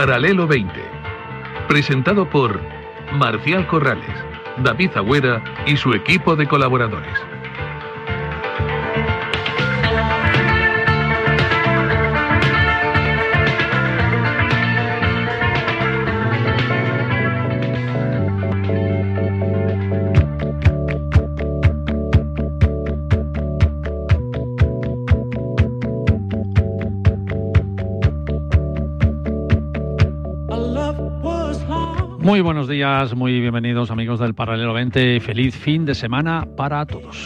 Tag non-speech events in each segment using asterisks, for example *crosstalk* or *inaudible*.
Paralelo 20. Presentado por Marcial Corrales, David Agüera y su equipo de colaboradores. Muy buenos días, muy bienvenidos amigos del Paralelo 20. Feliz fin de semana para todos.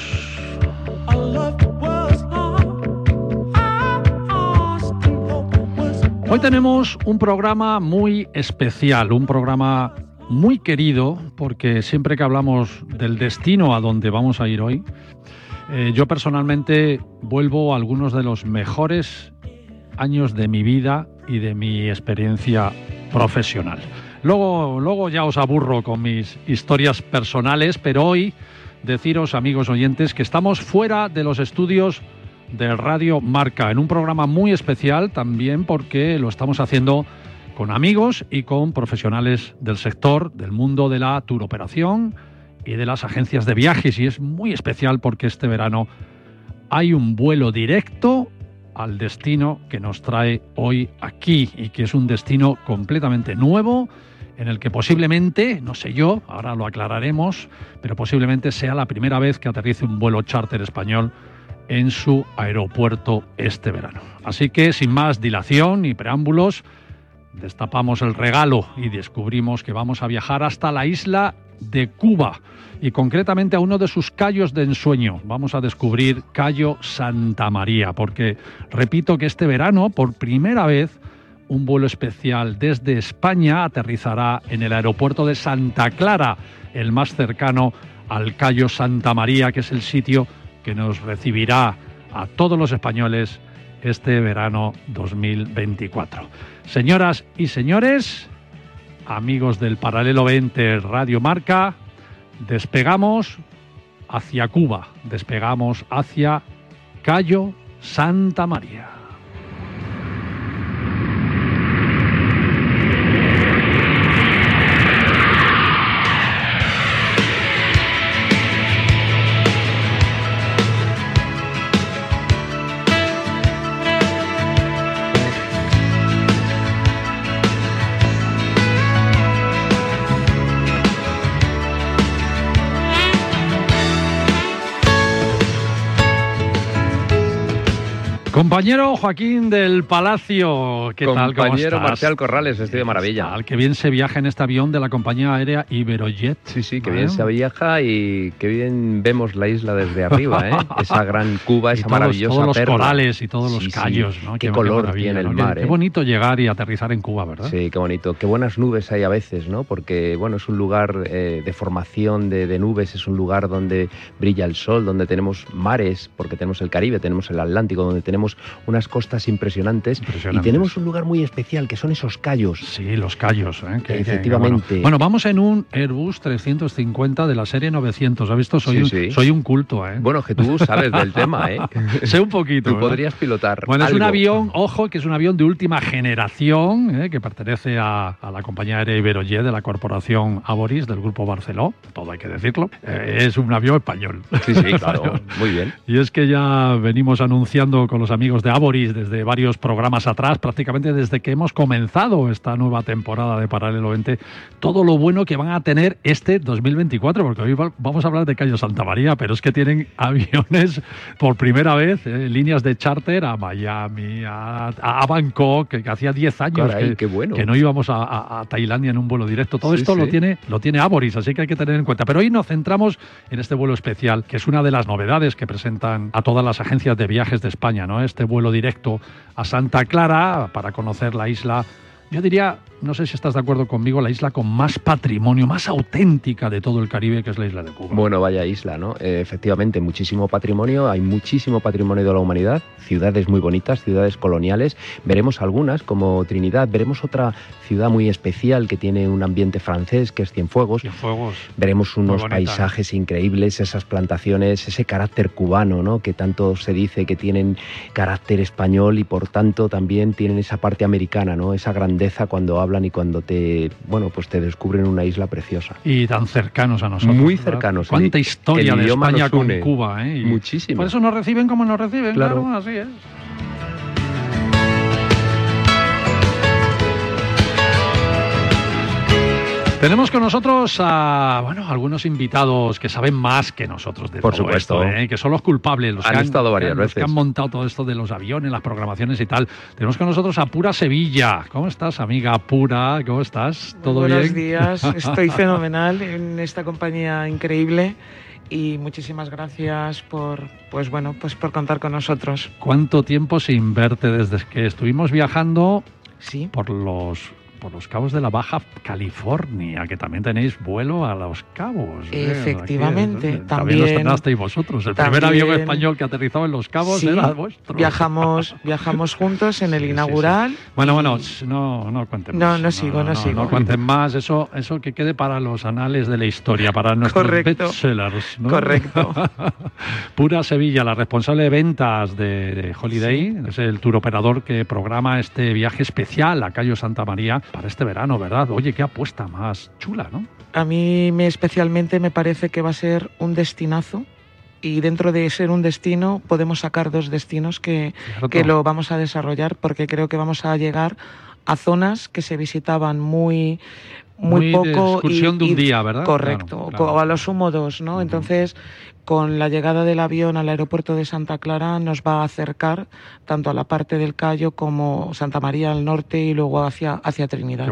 Hoy tenemos un programa muy especial, un programa muy querido, porque siempre que hablamos del destino a donde vamos a ir hoy, eh, yo personalmente vuelvo algunos de los mejores años de mi vida y de mi experiencia profesional. Luego, luego ya os aburro con mis historias personales, pero hoy deciros, amigos oyentes, que estamos fuera de los estudios de Radio Marca, en un programa muy especial también porque lo estamos haciendo con amigos y con profesionales del sector, del mundo de la turoperación y de las agencias de viajes. Y es muy especial porque este verano hay un vuelo directo al destino que nos trae hoy aquí y que es un destino completamente nuevo en el que posiblemente, no sé yo, ahora lo aclararemos, pero posiblemente sea la primera vez que aterrice un vuelo charter español en su aeropuerto este verano. Así que sin más dilación y preámbulos, destapamos el regalo y descubrimos que vamos a viajar hasta la isla de Cuba y concretamente a uno de sus callos de ensueño. Vamos a descubrir Cayo Santa María, porque repito que este verano, por primera vez, un vuelo especial desde España aterrizará en el aeropuerto de Santa Clara, el más cercano al Cayo Santa María, que es el sitio que nos recibirá a todos los españoles este verano 2024. Señoras y señores, amigos del Paralelo 20 Radio Marca, despegamos hacia Cuba, despegamos hacia Cayo Santa María. Compañero Joaquín del Palacio, ¿qué tal? ¿Cómo Compañero? Marcial Corrales, estoy de maravilla. Al que bien se viaja en este avión de la compañía aérea Iberojet. Sí, sí, que ¿Eh? bien se viaja y que bien vemos la isla desde arriba, ¿eh? *laughs* Esa gran Cuba, Y esa todos, maravillosa todos los perla. corales y todos los Sí, sí. callos, ¿no? Qué color tiene el ¿no? Qué- mar, Qué ¿eh? bonito llegar y aterrizar en Cuba, ¿verdad? Sí, qué bonito. Qué buenas nubes hay a veces, ¿no? Porque, bueno, es un lugar eh, de formación de, de nubes, es un lugar donde brilla el sol, donde tenemos mares, porque tenemos el Caribe, tenemos el Atlántico, donde tenemos unas costas impresionantes. Y tenemos un lugar muy especial, que son esos callos. Sí, los callos. ¿eh? Que- que- Efectivamente. bueno. Bueno, vamos en un Airbus 350 de la serie 900. ¿Has visto? Soy, Sí, un, sí. soy un culto, ¿eh? Bueno, que tú sabes del *laughs* tema, ¿eh? sé un poquito. Tú ¿verdad? podrías pilotar. Bueno, es un avión, ojo, que es un avión de última generación, ¿eh? que pertenece a, a la compañía aérea Iberojet de la corporación Aboris del grupo Barceló, todo hay que decirlo. Eh, es un avión español. Sí, sí, *laughs* claro. Muy bien. Y es que ya venimos anunciando con los amigos de Aboris desde varios programas atrás, prácticamente desde que hemos comenzado esta nueva temporada de Paralelo 20, todo lo bueno que van a tener este 2024, porque hoy vamos a hablar de Cayo Santa María, pero es que tienen *laughs* aviones por primera vez, eh, líneas de charter a Miami, a, Bangkok, que, hacía 10 años que, no íbamos a, Tailandia en un vuelo directo. Todo esto lo tiene lo tiene Aboris, así que hay que tener en cuenta. Pero hoy nos centramos en este vuelo especial, que es una de las novedades que presentan a todas las agencias de viajes de España, ¿no? Este vuelo directo a Santa Clara para conocer la isla yo diría, no sé si estás de acuerdo conmigo, la isla con más patrimonio, más auténtica de todo el Caribe, que es la isla de Cuba. Bueno, vaya isla, ¿no? Eh, efectivamente, muchísimo patrimonio, hay muchísimo patrimonio de la humanidad, ciudades muy bonitas, ciudades coloniales. Veremos algunas, como Trinidad, veremos otra ciudad muy especial que tiene un ambiente francés, que es Cienfuegos. Cienfuegos. Veremos unos paisajes increíbles, esas plantaciones, ese carácter cubano, ¿no? Que tanto se dice que tienen carácter español y por tanto también tienen esa parte americana, ¿no? Esa grandeza cuando hablan y cuando te, bueno, pues te descubren una isla preciosa. Y tan cercanos a nosotros. Muy cercanos. Cuánta historia de España con Cuba, ¿eh? Muchísimo. Por eso nos reciben como nos reciben, claro así es. Tenemos con nosotros a bueno, algunos invitados que saben más que nosotros de Por todo supuesto. esto, ¿eh? que son los culpables, los han que han estado varias veces. que han montado todo esto de los aviones, las programaciones y tal. Tenemos con nosotros a Pura Sevilla. ¿Cómo estás, amiga Pura? ¿Cómo estás? ¿Todo bien? Buenos días, *laughs* estoy fenomenal en esta compañía increíble y muchísimas gracias por pues bueno pues por contar con nosotros. ¿Cuánto tiempo sin verte desde que estuvimos viajando sí. por los por los cabos de la Baja California, que también tenéis vuelo a los cabos. ¿eh? Efectivamente, también. También los tenasteis vosotros. El primer avión español que aterrizó en los cabos era vuestro. Viajamos, viajamos juntos en *laughs* el inaugural. Bueno, bueno, no, no cuenten más. No, no sigo, no, sigo. No cuenten más, eso, eso que quede para los anales de la historia, para *laughs* nuestros Correcto. bestsellers. Correcto. *laughs* Pura Sevilla, la responsable de ventas de, Holiday, es el tour operador que programa este viaje especial a Cayo Santa María para este verano, ¿verdad? Oye, qué apuesta más chula, ¿no? A mí me, especialmente me parece que va a ser un destinazo y dentro de ser un destino podemos sacar dos destinos que, que lo vamos a desarrollar porque creo que vamos a llegar a zonas que se visitaban muy muy, poco excursión de un día, ¿verdad? Correcto, o a lo sumo dos, ¿no? Entonces, con la llegada del avión al aeropuerto de Santa Clara nos va a acercar tanto a la parte del Cayo como Santa María al norte y luego hacia, hacia Trinidad.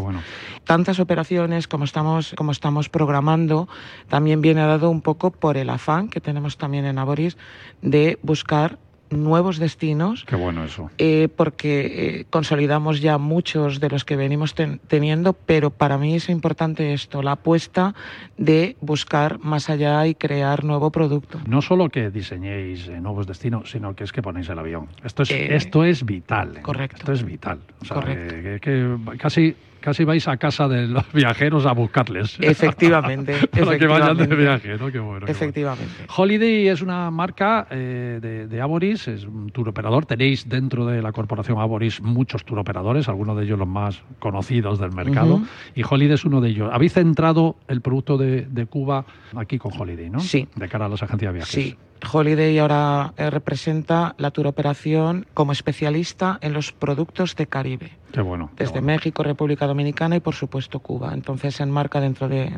Tantas operaciones como estamos, como estamos programando también viene dado un poco por el afán que tenemos también en Aboris de buscar nuevos destinos. Qué bueno eso. Eh, porque eh, consolidamos ya muchos de los que venimos teniendo, pero para mí es importante esto, la apuesta de buscar más allá y crear nuevo producto. No solo que diseñéis eh, nuevos destinos, sino que es que ponéis el avión. Esto es, esto es vital. Correcto. Esto es vital. correcto. que casi casi vais a casa de los *laughs* viajeros a buscarles. *laughs* Efectivamente. *laughs* Para que vayan de viaje, ¿no? Qué bueno. Efectivamente. Holiday es una marca eh, de, de, Aboris, es un tour operador. Tenéis dentro de la corporación Aboris muchos tour operadores, algunos de ellos los más conocidos del mercado. Y Holiday es uno de ellos. ¿Habéis centrado el producto de, de Cuba aquí con Holiday, no? Sí. De cara a las agencias de viajes. Sí. Holiday ahora eh, representa la tour operación como especialista en los productos de Caribe. Qué bueno. Desde México, República Dominicana y por supuesto Cuba. Entonces se enmarca dentro de,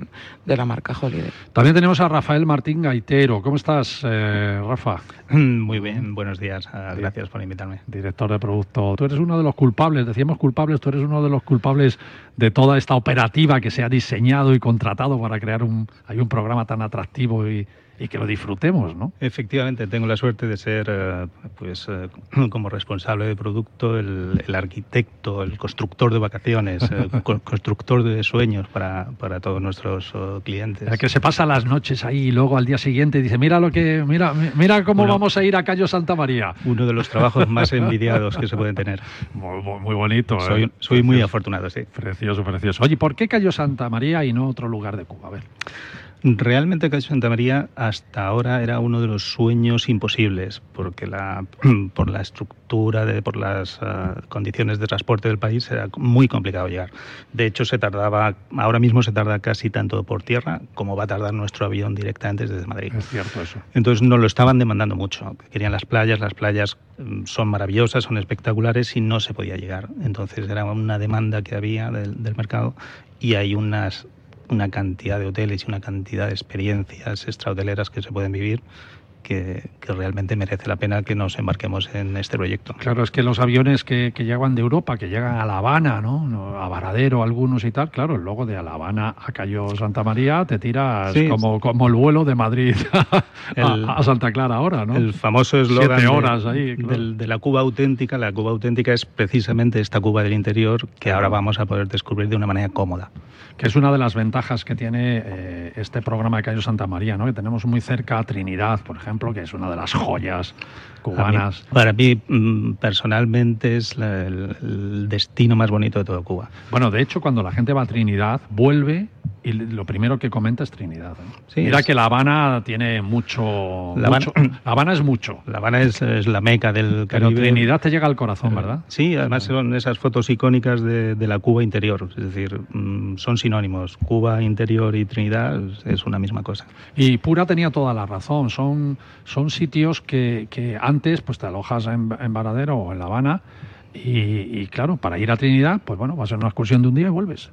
la marca Holiday. También tenemos a Rafael Martín Gaitero. ¿Cómo estás, eh, Rafa? *clears throat* Muy bien, buenos días. Ah, gracias por invitarme. Director de producto. Tú eres uno de los culpables, decíamos culpables, tú eres uno de los culpables de toda esta operativa que se ha diseñado y contratado para crear un, hay un programa tan atractivo y y que lo disfrutemos, ¿no? Efectivamente, tengo la suerte de ser, eh, pues, eh, *clears throat* como responsable de producto, el, arquitecto, el constructor de vacaciones, el eh, *laughs* constructor de sueños para, para todos nuestros clientes. El que se pasa las noches ahí y luego al día siguiente dice, mira lo que, mira, mira cómo vamos a ir a Cayo Santa María. Uno de los trabajos más *laughs* envidiados que se pueden tener. Muy, bonito. Soy, soy muy afortunado, sí. Precioso, precioso. Oye, ¿por qué Cayo Santa María y no otro lugar de Cuba? A ver. Realmente Cayo Santa María hasta ahora era uno de los sueños imposibles, porque la, *clears throat* por la estructura, de, por las uh, condiciones de transporte del país era muy complicado llegar. De hecho, se tardaba, ahora mismo se tarda casi tanto por tierra como va a tardar nuestro avión directamente desde Madrid. Es cierto eso. Entonces nos lo estaban demandando mucho. Querían las playas, las playas mm, son maravillosas, son espectaculares y no se podía llegar. Entonces era una demanda que había del, del mercado y hay unas una cantidad de hoteles y una cantidad de experiencias extrahoteleras que se pueden vivir que, que, realmente merece la pena que nos embarquemos en este proyecto. Claro, es que los aviones que, que llegan de Europa, que llegan a La Habana, ¿no? a Varadero algunos y tal, claro, luego de La Habana a Cayo Santa María te tiras sí, como, como el vuelo de Madrid *laughs* a, el, a, Santa Clara ahora, ¿no? El famoso eslogan Siete horas ahí, claro. de, de, la Cuba auténtica. La Cuba auténtica es precisamente esta Cuba del interior que ahora vamos a poder descubrir de una manera cómoda que es una de las ventajas que tiene eh, este programa de Cayo Santa María, ¿no? que tenemos muy cerca a Trinidad, por ejemplo, que es una de las joyas cubanas. Mí, para mí, mm, personalmente, es la, el, el, destino más bonito de todo Cuba. Bueno, de hecho, cuando la gente va a Trinidad, vuelve y lo primero que comenta es Trinidad. ¿eh? Sí, Mira es... que La Habana tiene mucho la, mucho Habana, la Habana, es mucho. La Habana es, es, la meca del Caribe. Pero Trinidad te llega al corazón, ¿verdad? Sí, además son esas fotos icónicas de, de la Cuba interior. Es decir, mmm, son sinónimos. Cuba interior y Trinidad es una misma cosa. Y Pura tenía toda la razón. Son, son sitios que, que antes pues te alojas en, en Varadero o en La Habana. Y, y, claro, para ir a Trinidad, pues bueno, vas a una excursión de un día y vuelves.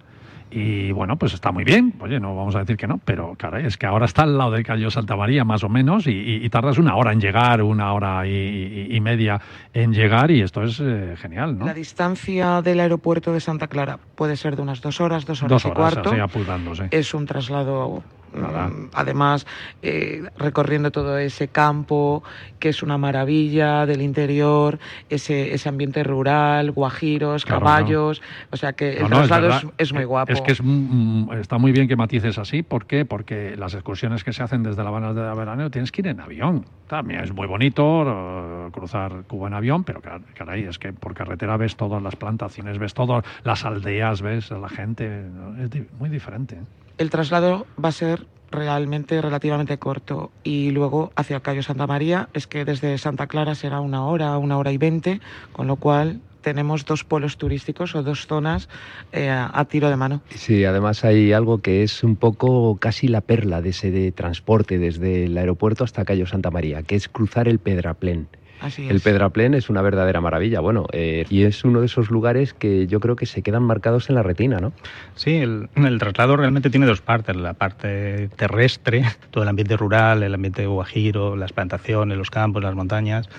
Y bueno, pues está muy bien, oye, no vamos a decir que no, pero caray, es que ahora está al lado del Cayo Santa María, más o menos, y, y, y tardas una hora en llegar, una hora y, media en llegar, y esto es eh, genial, ¿no? La distancia del aeropuerto de Santa Clara puede ser de unas dos horas, dos horas, dos horas y cuarto. Así. Es un traslado Nada. Mm, Además, eh, recorriendo todo ese campo, que es una maravilla del interior, ese, ese ambiente rural, guajiros, Claro, caballos, o sea que el No, no, es traslado es, muy guapo. Es que es, mm, está muy bien que matices así. ¿Por qué? Porque las excursiones que se hacen desde La Habana de Veraneo tienes que ir en avión. También es muy bonito eh, cruzar Cuba en avión, pero car- caray, es que por carretera ves todas las plantaciones, ves todas las aldeas, ves a la gente. ¿no? Es muy diferente. El traslado va a ser realmente relativamente corto y luego hacia el Cayo Santa María es que desde Santa Clara será una hora, una hora y veinte, con lo cual tenemos dos polos turísticos o dos zonas eh, a tiro de mano. Sí, además hay algo que es un poco casi la perla de ese transporte desde el aeropuerto hasta Cayo Santa María, que es cruzar el Pedraplén. Así El es. Pedraplén es una verdadera maravilla, bueno, eh, y es uno de esos lugares que yo creo que se quedan marcados en la retina, ¿no? Sí, el, el traslado realmente tiene dos partes. La parte terrestre, *laughs* todo el ambiente rural, el ambiente guajiro, las plantaciones, los campos, las montañas.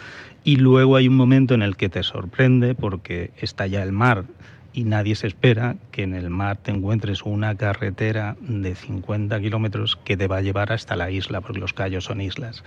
Y luego hay un momento en el que te sorprende porque está ya el mar y nadie se espera que en el mar te encuentres una carretera de 50 kilómetros que te va a llevar hasta la isla, porque los callos son islas.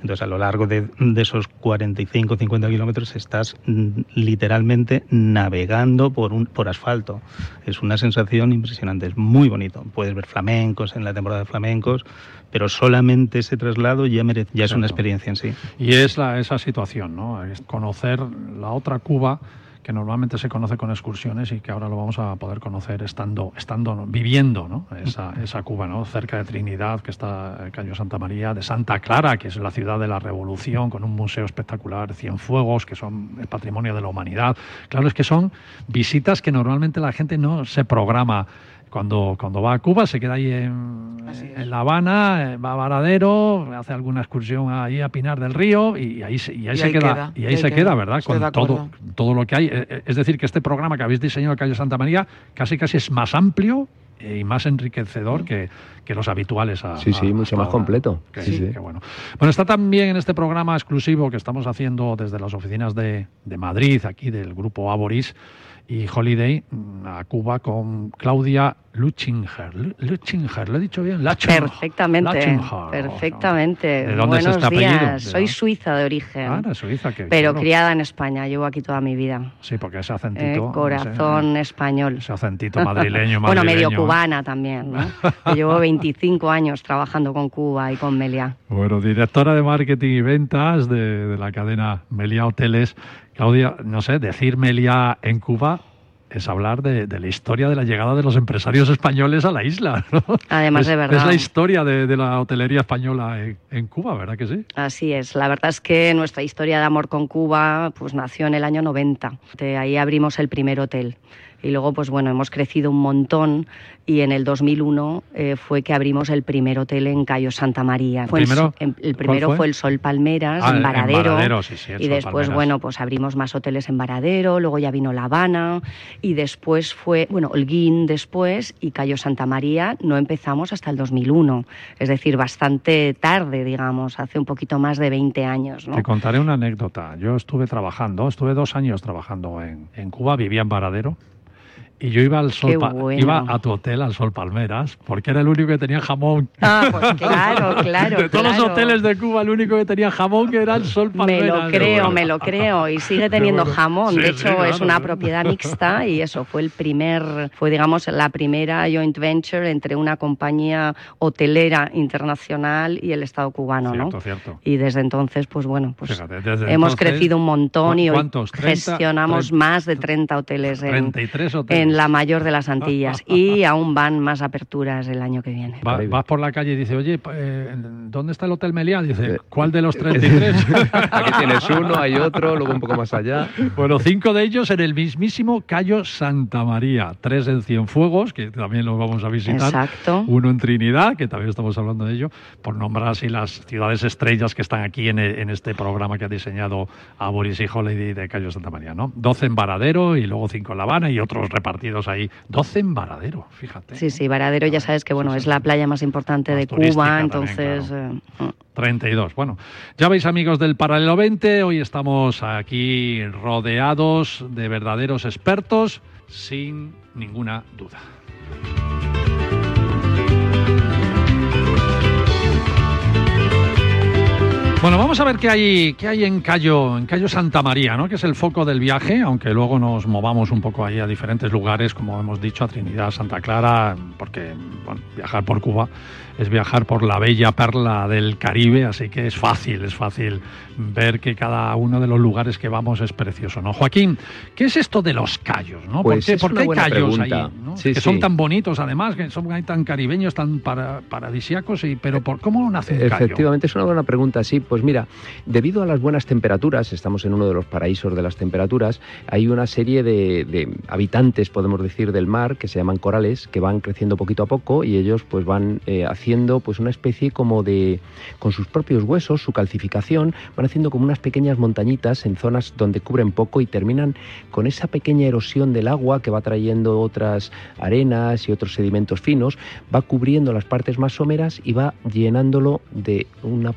Entonces, a lo largo de, de esos 45 50 kilómetros estás mm, literalmente navegando por, un, por asfalto. Es una sensación impresionante, es muy bonito. Puedes ver flamencos en la temporada de flamencos, pero solamente ese traslado ya, merece, ya es una experiencia en sí. Y es la, esa situación, ¿no? Es conocer la otra Cuba que normalmente se conoce con excursiones y que ahora lo vamos a poder conocer estando, estando viviendo ¿no? esa, esa Cuba, ¿no? cerca de Trinidad, que está el Cayo Santa María, de Santa Clara, que es la ciudad de la Revolución, con un museo espectacular, Cienfuegos, que son el patrimonio de la humanidad. Claro, es que son visitas que normalmente la gente no se programa. Cuando, cuando va a Cuba se queda ahí en, en La Habana, eh, va a Varadero, hace alguna excursión ahí a Pinar del Río y ahí, se- y ahí Y se ahí queda, queda, y ahí ahí se queda. queda, ¿verdad? Con todo, todo lo que hay. Eh, eh, Es decir, que este programa que habéis diseñado, el Cayo Santa María, casi casi es más amplio y más enriquecedor que, que los habituales. A, Sí, sí, a- mucho más ahora. completo. Que- Sí, sí. que bueno. Bueno, está también en este programa exclusivo que estamos haciendo desde las oficinas de, de Madrid, aquí del grupo Aboris y Holiday, mm, a Cuba con Claudia Luchinger. Lu- Luchinger, ¿lo he dicho bien? Lachinger. Perfectamente, Lachinger. perfectamente. ¿De dónde es Buenos este apellido? días. ¿De Soy suiza de origen, Ah, era Suiza, que pero criada en España. Llevo aquí toda mi vida. Sí, porque ese Eh, acentito. corazón ese, español. ese acentito madrileño, bueno, medio madrileño. cubana también, ¿no? *laughs* Llevo 25 años trabajando con Cuba y con Meliá. Bueno, directora de marketing y ventas de, de la cadena Meliá Hoteles. Claudia, no sé, decir Meliá en Cuba es hablar de, la historia de la llegada de los empresarios españoles a la isla. Además, de verdad. Es la historia de, la hotelería española en, Cuba, ¿verdad que sí? Así es. La verdad es que nuestra historia de amor con Cuba pues, nació en el año 90. De ahí abrimos el primer hotel y luego pues bueno hemos crecido un montón y en el 2001 eh, fue que abrimos el primer hotel en Cayo Santa María. ¿El primero, el, primero fue? el Sol Palmeras ah, en Varadero, sí, sí, y después bueno pues abrimos más hoteles en Varadero, luego ya vino La Habana y después fue bueno Holguín después y Cayo Santa María no empezamos hasta el 2001, es decir bastante tarde digamos hace un poquito más de 20 años. ¿no? Te contaré una anécdota. Yo estuve trabajando, estuve dos años trabajando en, en Cuba, vivía en Varadero y yo iba al sol iba a tu hotel al Sol Palmeras porque era el único que tenía jamón. Ah, pues *laughs* claro, claro. De todos los hoteles de Cuba, el único que tenía jamón era el Sol Palmeras. Me lo creo, me lo creo y sigue teniendo jamón. de hecho, es una propiedad mixta *laughs* y eso fue el primer, fue digamos la primera joint venture entre una compañía hotelera internacional y el Estado cubano, cierto, ¿no? Cierto. Y desde entonces, pues bueno, pues hemos crecido un montón y hoy gestionamos más de 30 hoteles en, 33 la mayor de las Antillas *laughs* y aún van más aperturas el año que viene. vas por la calle y dices, oye, eh, ¿dónde está el Hotel Meliá? Dice, ¿cuál de los *laughs* 33? *laughs* Aquí tienes uno, hay otro, luego un poco más allá. Bueno, cinco de ellos en el mismísimo Cayo Santa María, tres en Cienfuegos, que también los vamos a visitar. Exacto. Uno en Trinidad, que también estamos hablando de ello, por nombrar así las ciudades estrellas que están aquí en, en este programa que ha diseñado a Boris y Holiday de Cayo Santa María, ¿no? Doce en Varadero y luego cinco en La Habana y otros repartidos ahí. 12 en Varadero, fíjate. Sí, sí, Varadero ya sabes que bueno, es la playa más importante de Cuba, entonces... 32. Eh, mm. Bueno, ya veis amigos del Paralelo 20, hoy estamos aquí rodeados de verdaderos expertos, sin ninguna duda. Bueno, vamos a ver qué hay, qué hay en Cayo, en Cayo Santa María, ¿no? que es el foco del viaje, aunque luego nos movamos un poco ahí a diferentes lugares, como hemos dicho, a Trinidad, Santa Clara, porque viajar por Cuba es viajar por la bella perla del Caribe, así que es fácil, es fácil ver que cada uno de los lugares que vamos es precioso, ¿no? Joaquín, ¿qué es esto de los callos, no? ¿Por, pues qué, hay callos ahí? que son tan bonitos, además, que son tan caribeños, tan paradisíacos, y, pero ¿por cómo nace un Efectivamente, es una buena pregunta, sí. Pues mira, debido a las buenas temperaturas, estamos en uno de los paraísos de las temperaturas, hay una serie de, habitantes, podemos decir, del mar, que se llaman corales, que van creciendo poquito a poco y ellos pues van eh, haciendo pues una especie como de con sus propios huesos, su calcificación, van haciendo como unas pequeñas montañitas en zonas donde cubren poco y terminan con esa pequeña erosión del agua que va trayendo otras arenas y otros sedimentos finos, va cubriendo las partes más someras y va llenándolo de una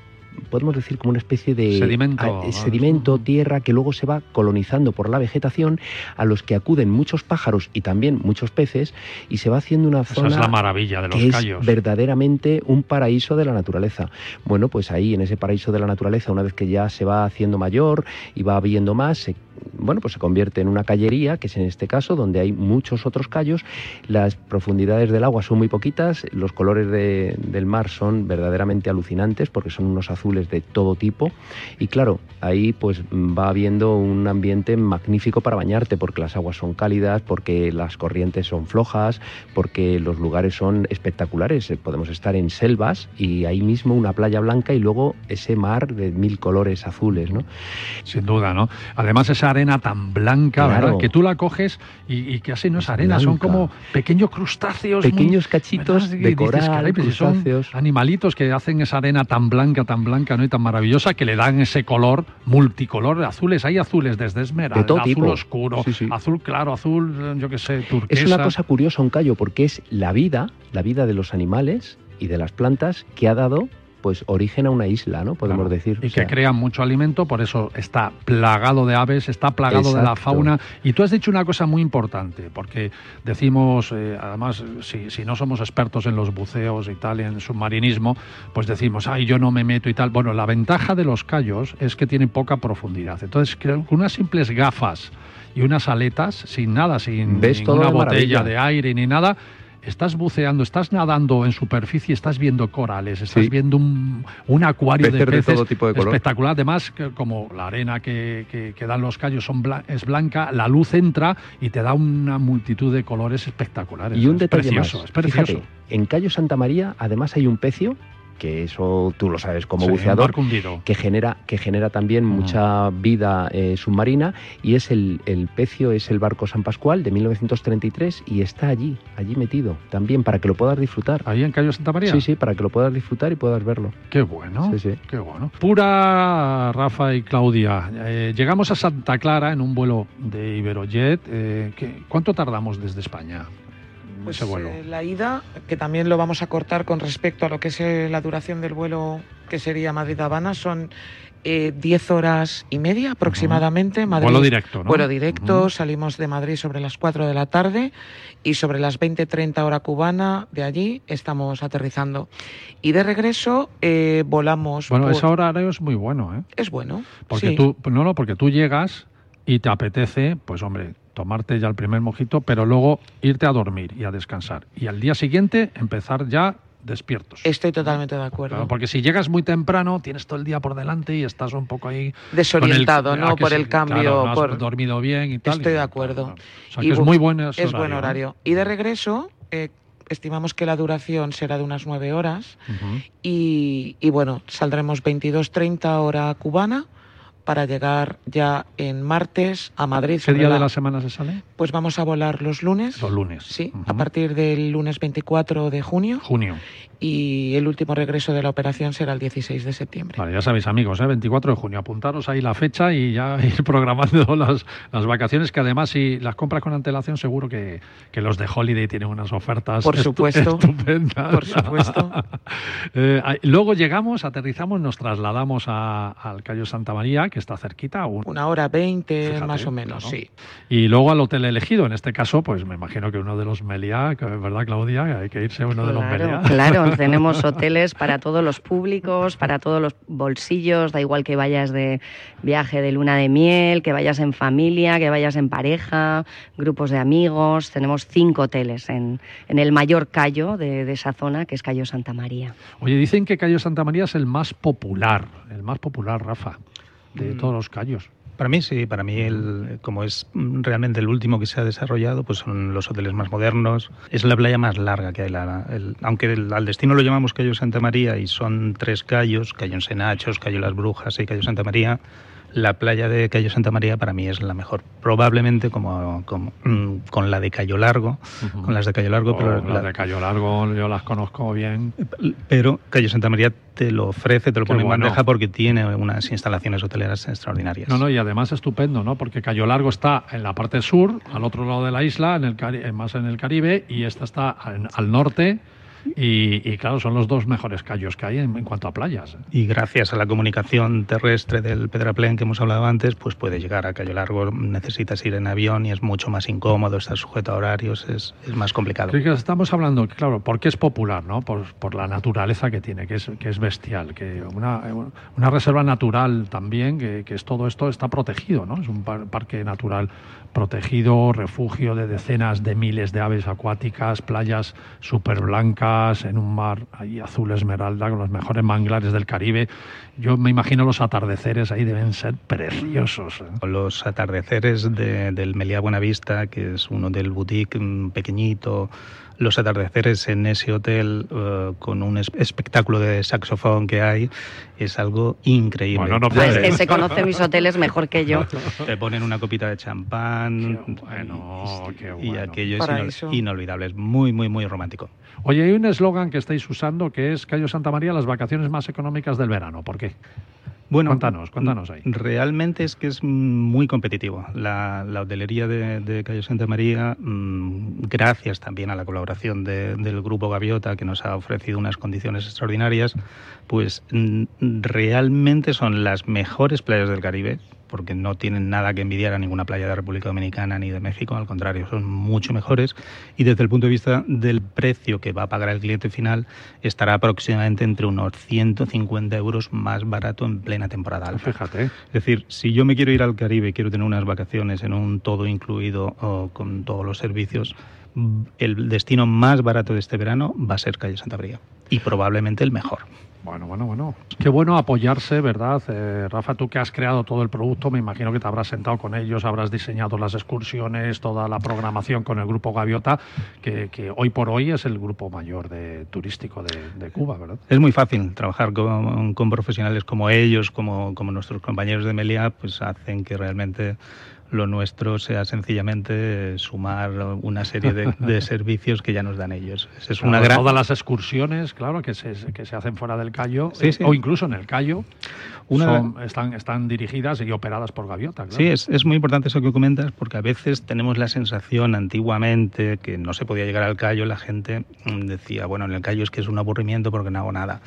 podemos decir como una especie de sedimento, sedimento, tierra que luego se va colonizando por la vegetación, a los que acuden muchos pájaros y también muchos peces, y se va haciendo una zona es la maravilla de los que callos. es verdaderamente un paraíso de la naturaleza. Bueno, pues ahí en ese paraíso de la naturaleza, una vez que ya se va haciendo mayor y va viendo más, se bueno, pues se convierte en una callería, que es en este caso, donde hay muchos otros callos. Las profundidades del agua son muy poquitas, los colores del mar son verdaderamente alucinantes porque son unos azules de todo tipo. Y claro, ahí pues va habiendo un ambiente magnífico para bañarte porque las aguas son cálidas, porque las corrientes son flojas, porque los lugares son espectaculares. Podemos estar en selvas y ahí mismo una playa blanca y luego ese mar de mil colores azules, ¿no? Sin duda, ¿no? Además esa arena tan blanca, ¿verdad? Que tú la coges y, que así no es arena, son como pequeños crustáceos. Pequeños cachitos de coral, pues son animalitos que hacen esa arena tan blanca, tan blanca, ¿no? Y tan maravillosa que le dan ese color multicolor, azules. Hay azules desde esmeralda, azul oscuro, azul claro, azul, yo qué sé, turquesa. Es una cosa curiosa un callo porque es la vida, la vida de los animales y de las plantas que ha dado pues origen a una isla, ¿no? Podemos decir. Y que crean mucho alimento, por eso está plagado de aves, está plagado de la fauna. Y tú has dicho una cosa muy importante, porque decimos, eh, además, si, si, no somos expertos en los buceos y tal, en submarinismo, pues decimos, ay, yo no me meto y tal. Bueno, la ventaja de los callos es que tienen poca profundidad. Entonces, con unas simples gafas y unas aletas, sin nada, sin ninguna botella de aire ni nada, estás buceando, estás nadando en superficie, estás viendo corales, estás viendo un, acuario de peces de todo tipo de color. espectacular. Además, como la arena que, que, dan los callos son es blanca, la luz entra y te da una multitud de colores espectaculares. Y un detalle más. Es precioso. en Cayo Santa María, además, hay un pecio que eso tú lo sabes como buceador, que genera, que genera también mucha vida eh, submarina y es el, el pecio, es el barco San Pascual de 1933 y está allí, allí metido también para que lo puedas disfrutar. ¿Ahí en Cayo Santa María? Sí, sí, para que lo puedas disfrutar y puedas verlo. Qué bueno, sí, sí. qué bueno. Pura Rafa y Claudia, eh, llegamos a Santa Clara en un vuelo de Iberojet. Eh, ¿Cuánto tardamos desde España? Pues eh, la ida, que también lo vamos a cortar con respecto a lo que es eh, la duración del vuelo que sería Madrid-Habana, son 10 eh, horas y media aproximadamente. Madrid, vuelo directo, ¿no? Vuelo directo, salimos de Madrid sobre las 4 de la tarde y sobre las 20-30 hora cubana de allí estamos aterrizando. Y de regreso volamos... Bueno, ese horario es muy bueno, ¿eh? Es bueno, porque tú No, no, porque tú llegas y te apetece, pues hombre, tomarte ya el primer mojito, pero luego irte a dormir y a descansar. Y al día siguiente empezar ya despiertos. Estoy totalmente de acuerdo. porque si llegas muy temprano, tienes todo el día por delante y estás un poco ahí... Desorientado, ¿no? Por el cambio. no por... dormido bien y tal. Estoy de acuerdo. O sea, que es muy buen Es buen horario. Y de regreso... Eh, estimamos que la duración será de unas nueve horas y, y, bueno, saldremos 22.30 hora cubana, para llegar ya en martes a Madrid. ¿Qué día de la semana se sale? Pues vamos a volar los lunes. Los lunes. Sí, a partir del lunes 24 de junio. Junio y el último regreso de la operación será el 16 de septiembre. Vale, ya sabéis amigos, ¿eh? 24 de junio, apuntaros ahí la fecha y ya *laughs* ir programando las, las vacaciones, que además si las compras con antelación seguro que, que los de Holiday tienen unas ofertas Por supuesto, estupendas. Por supuesto. *laughs* eh, luego llegamos, aterrizamos, nos trasladamos a, al Cayo Santa María, que está cerquita. Una hora veinte más o menos, sí. Y luego al hotel elegido, en este caso, pues me imagino que uno de los Meliá, ¿verdad Claudia? Hay que irse a uno de los Meliá. Claro, *laughs* tenemos hoteles para todos los públicos, para todos los bolsillos, da igual que vayas de viaje de luna de miel, que vayas en familia, que vayas en pareja, grupos de amigos. Tenemos cinco hoteles en, en el mayor callo de, esa zona, que es Cayo Santa María. Oye, dicen que Cayo Santa María es el más popular, el más popular, Rafa, de mm. todos los callos. Para mí sí, para mí el, como es realmente el último que se ha desarrollado, pues son los hoteles más modernos. Es la playa más larga que hay. La, aunque al destino lo llamamos Cayo Santa María y son tres callos, Cayo Ensenachos, Cayo Las Brujas y Cayo Santa María, la playa de Cayo Santa María para mí es la mejor. Probablemente como, mm, con la de Cayo Largo, con las de Cayo Largo. pero las de Cayo Largo yo las conozco bien. Pero Cayo Santa María te lo ofrece, te lo pone en bandeja porque tiene unas instalaciones hoteleras extraordinarias. No, no, y además estupendo, ¿no? Porque Cayo Largo está en la parte sur, al otro lado de la isla, en el más en el Caribe, y esta está al norte y, claro, son los dos mejores callos que hay en, cuanto a playas. Y gracias a la comunicación terrestre del Pedraplén que hemos hablado antes, pues puede llegar a Cayo Largo. Necesitas ir en avión y es mucho más incómodo, estar sujeto a horarios, es, es más complicado. estamos hablando, claro, porque es popular, ¿no? Por, por, la naturaleza que tiene, que es, que es bestial, que una, una reserva natural también, que, que, es todo esto está protegido, ¿no? Es un parque natural protegido, refugio de decenas de miles de aves acuáticas, playas súper blancas, en un mar ahí azul esmeralda, con los mejores manglares del Caribe. Yo me imagino los atardeceres ahí deben ser preciosos. ¿eh? Los atardeceres del Meliá Buenavista, que es uno del boutique pequeñito, los atardeceres en ese hotel eh, con un espectáculo de saxofón que hay es algo increíble. Bueno, no pues que se conoce mis hoteles mejor que yo. *laughs* Te ponen una copita de champán bueno, y aquello es inolvidable, es muy, muy, muy romántico. Oye, hay un eslogan que estáis usando que es Cayo Santa María, las vacaciones más económicas del verano. ¿Por qué? Bueno, cuéntanos, cuéntanos ahí. Realmente es que es muy competitivo. La, hotelería de, Cayo Santa María, mm, gracias también a la colaboración del Grupo Gaviota, que nos ha ofrecido unas condiciones extraordinarias, pues mm, realmente son las mejores playas del Caribe porque no tienen nada que envidiar a ninguna playa de República Dominicana ni de México, al contrario, son mucho mejores y desde el punto de vista del precio que va a pagar el cliente final estará aproximadamente entre unos 150 euros más barato en plena temporada alta. Fíjate. Es decir, si yo me quiero ir al Caribe y quiero tener unas vacaciones en un todo incluido o con todos los servicios, el destino más barato de este verano va a ser Cayo Santa María y probablemente el mejor. Bueno, bueno, bueno. Qué bueno apoyarse, ¿verdad? Eh, Rafa, tú que has creado todo el producto, me imagino que te habrás sentado con ellos, habrás diseñado las excursiones, toda la programación con el grupo Gaviota, que, hoy por hoy es el grupo mayor de turístico de, Cuba, ¿verdad? Es muy fácil trabajar con, profesionales como ellos, como, como nuestros compañeros de Melia, pues hacen que realmente lo nuestro sea sencillamente sumar una serie de, *laughs* servicios que ya nos dan ellos. Es una gran... Todas las excursiones, claro, que se, que se hacen fuera del Cayo, o incluso en el Cayo, están, están dirigidas y operadas por Gaviota. Sí, es, es, muy importante eso que comentas, porque a veces tenemos la sensación antiguamente que no se podía llegar al Cayo, la gente decía, bueno, en el Cayo es que es un aburrimiento porque no hago nada.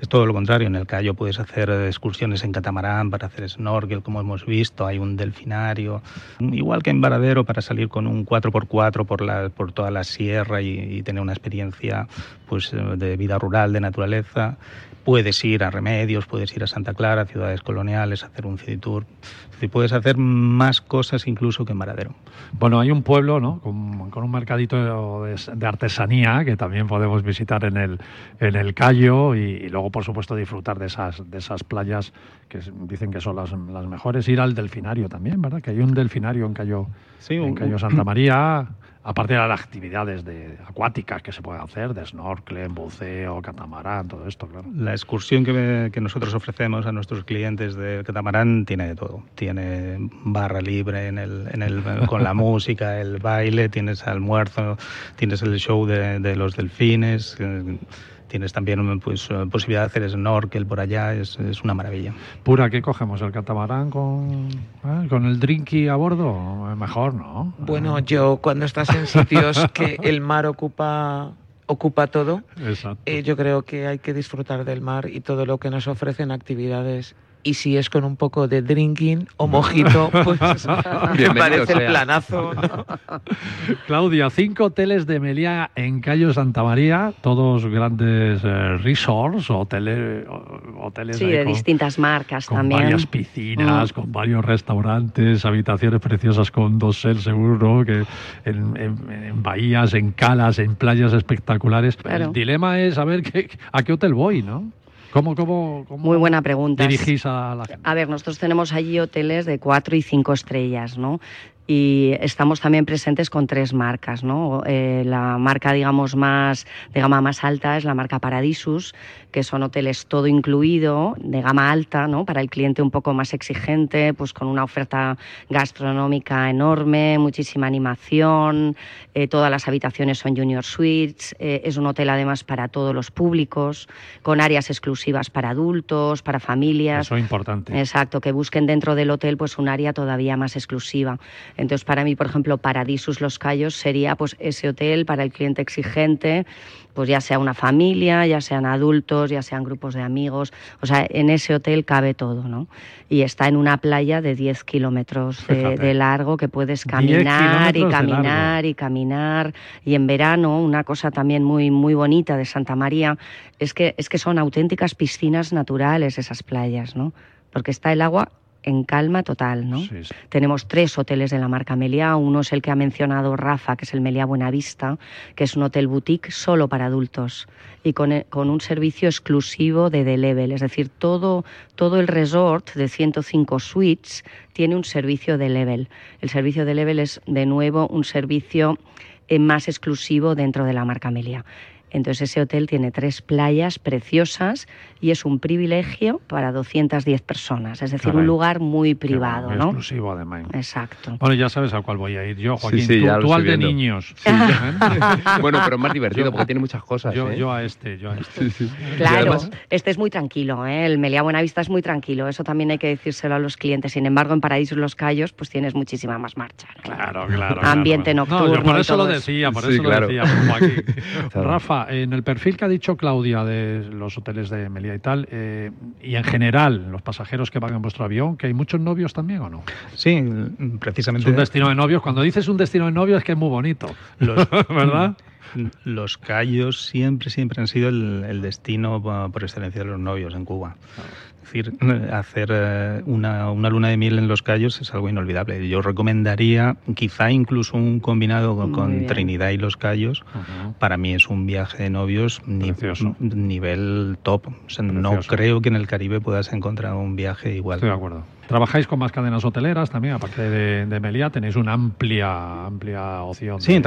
Es todo lo contrario, en el Cayo puedes hacer excursiones en catamarán para hacer snorkel, como hemos visto, hay un delfinario, igual que en Varadero para salir con un 4x4 por, la, por toda la sierra y, tener una experiencia pues, de vida rural, de naturaleza. Puedes ir a Remedios, puedes ir a Santa Clara, ciudades coloniales, hacer un city tour. Puedes hacer más cosas incluso que en Varadero. Bueno, hay un pueblo ¿no? con, un mercadito de, artesanía que también podemos visitar en el, en el Cayo y, luego, por supuesto, disfrutar de esas, de esas playas que dicen que son las, las mejores. Ir al delfinario también, ¿verdad? Que hay un delfinario en Cayo, en Cayo Santa María aparte de las actividades de, acuáticas que se pueden hacer, de snorkel, buceo, catamarán, todo esto, claro. La excursión que, que, nosotros ofrecemos a nuestros clientes de catamarán tiene de todo. Tiene barra libre en el, en el, con la *laughs* música, el baile, tienes almuerzo, tienes el show de, de los delfines. Eh, tienes también pues, posibilidad de hacer snorkel por allá, es, es una maravilla. Pura, ¿qué cogemos? ¿El catamarán con, eh, con el drinky a bordo? Mejor, ¿no? Bueno, yo cuando estás en sitios *laughs* que el mar ocupa ocupa todo, eh, yo creo que hay que disfrutar del mar y todo lo que nos ofrecen actividades y si es con un poco de drinking o mojito, *laughs* pues me *laughs* parece el planazo. *laughs* Claudia, cinco hoteles de Meliá en Cayo Santa María, todos grandes eh, resorts, hoteles, hoteles sí, de distintas marcas con también. varias piscinas, mm. con varios restaurantes, habitaciones preciosas con dos sel seguro, que en, bahías, en calas, en playas espectaculares. El dilema es saber qué, a qué hotel voy, ¿no? ¿Cómo, cómo, Muy buena pregunta. dirigís a la gente? A ver, nosotros tenemos allí hoteles de cuatro y cinco estrellas, ¿no? Y estamos también presentes con tres marcas. ¿no? Eh, la marca, digamos, más de gama más alta es la marca Paradisus, que son hoteles todo incluido, de gama alta, ¿no? para el cliente un poco más exigente, pues con una oferta gastronómica enorme, muchísima animación, eh, todas las habitaciones son junior suites, eh, es un hotel además para todos los públicos, con áreas exclusivas para adultos, para familias. Eso es importante. Exacto, que busquen dentro del hotel pues un área todavía más exclusiva. Entonces, para mí, por ejemplo, Paradisus Los Cayos sería pues ese hotel para el cliente exigente, pues ya sea una familia, ya sean adultos, ya sean grupos de amigos, o sea, en ese hotel cabe todo, ¿no? Y está en una playa de 10 kilómetros de, largo que puedes caminar y caminar y caminar. Y en verano, una cosa también muy, muy bonita de Santa María es que, es que son auténticas piscinas naturales esas playas, ¿no? Porque está el agua en calma total, ¿no? Tenemos tres hoteles de la marca Meliá. Uno es el que ha mencionado Rafa, que es el Meliá Buenavista, que es un hotel boutique solo para adultos y con, e, con un servicio exclusivo de The Level. Es decir, todo, todo el resort de 105 suites tiene un servicio de Level. El servicio de Level es, de nuevo, un servicio eh, más exclusivo dentro de la marca Meliá. Entonces ese hotel tiene tres playas preciosas y es un privilegio para 210 personas, es decir, un lugar muy privado, muy ¿no? Exclusivo además. Exacto. Bueno, ya sabes a cuál voy a ir yo, Joaquín. tú, al de niños. *laughs* *laughs* bueno, pero es más divertido porque tiene muchas cosas. Yo, ¿eh? yo a este, yo a este. Claro, este es muy tranquilo, ¿eh? el Meliá Buenavista es muy tranquilo, eso también hay que decírselo a los clientes. Sin embargo, en Paraíso Los Cayos, pues tienes muchísima más marcha. Claro, claro. Ambiente nocturno. por eso lo decía, por eso lo decía, Joaquín. *laughs* Rafa, en el perfil que ha dicho Claudia de los hoteles de Melilla y tal, eh, y en general, los pasajeros que van en vuestro avión, que hay muchos novios también o no? Sí, precisamente. Es un destino de novios. Cuando dices un destino de novios es que es muy bonito, *laughs* ¿verdad? Los Cayos siempre, siempre han sido el, destino por excelencia de los novios en Cuba. Decir, *laughs* hacer eh, una, una, luna de miel en los Cayos es algo inolvidable. Yo recomendaría quizá incluso un combinado con, Trinidad y los Cayos. Para mí es un viaje de novios nivel top. no creo que en el Caribe puedas encontrar un viaje igual. Estoy de acuerdo. Trabajáis con más cadenas hoteleras también, aparte de, de Meliá, tenéis una amplia, amplia opción. Sí,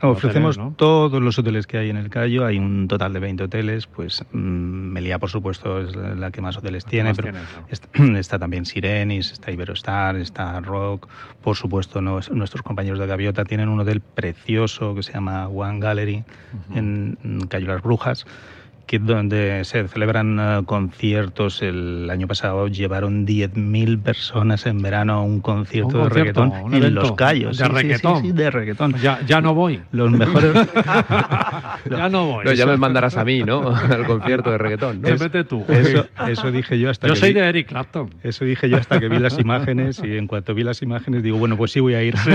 ofrecemos todos los hoteles que hay en el Cayo, hay un total de 20 hoteles, pues mm, Meliá por supuesto es la que más hoteles tiene, pero *clears throat* está, también Sirenis, está Iberostar, está Rock, por supuesto nuestros compañeros de Gaviota tienen un hotel precioso que se llama One Gallery en Cayo Las Brujas donde se celebran eh, conciertos. El año pasado llevaron 10.000 personas en verano a un concierto, de reggaetón en Los Cayos. De reggaetón. de reggaetón. Ya, ya no voy. Los mejores. *laughs* ya no voy. ya me mandarás a mí, ¿no? *laughs* Al concierto de reggaetón. ¿no? vete tú. Eso, eso dije yo hasta yo que. soy de Eric Clapton. Eso dije yo hasta que vi las imágenes y en cuanto vi las imágenes digo, bueno, pues sí voy a ir. *laughs*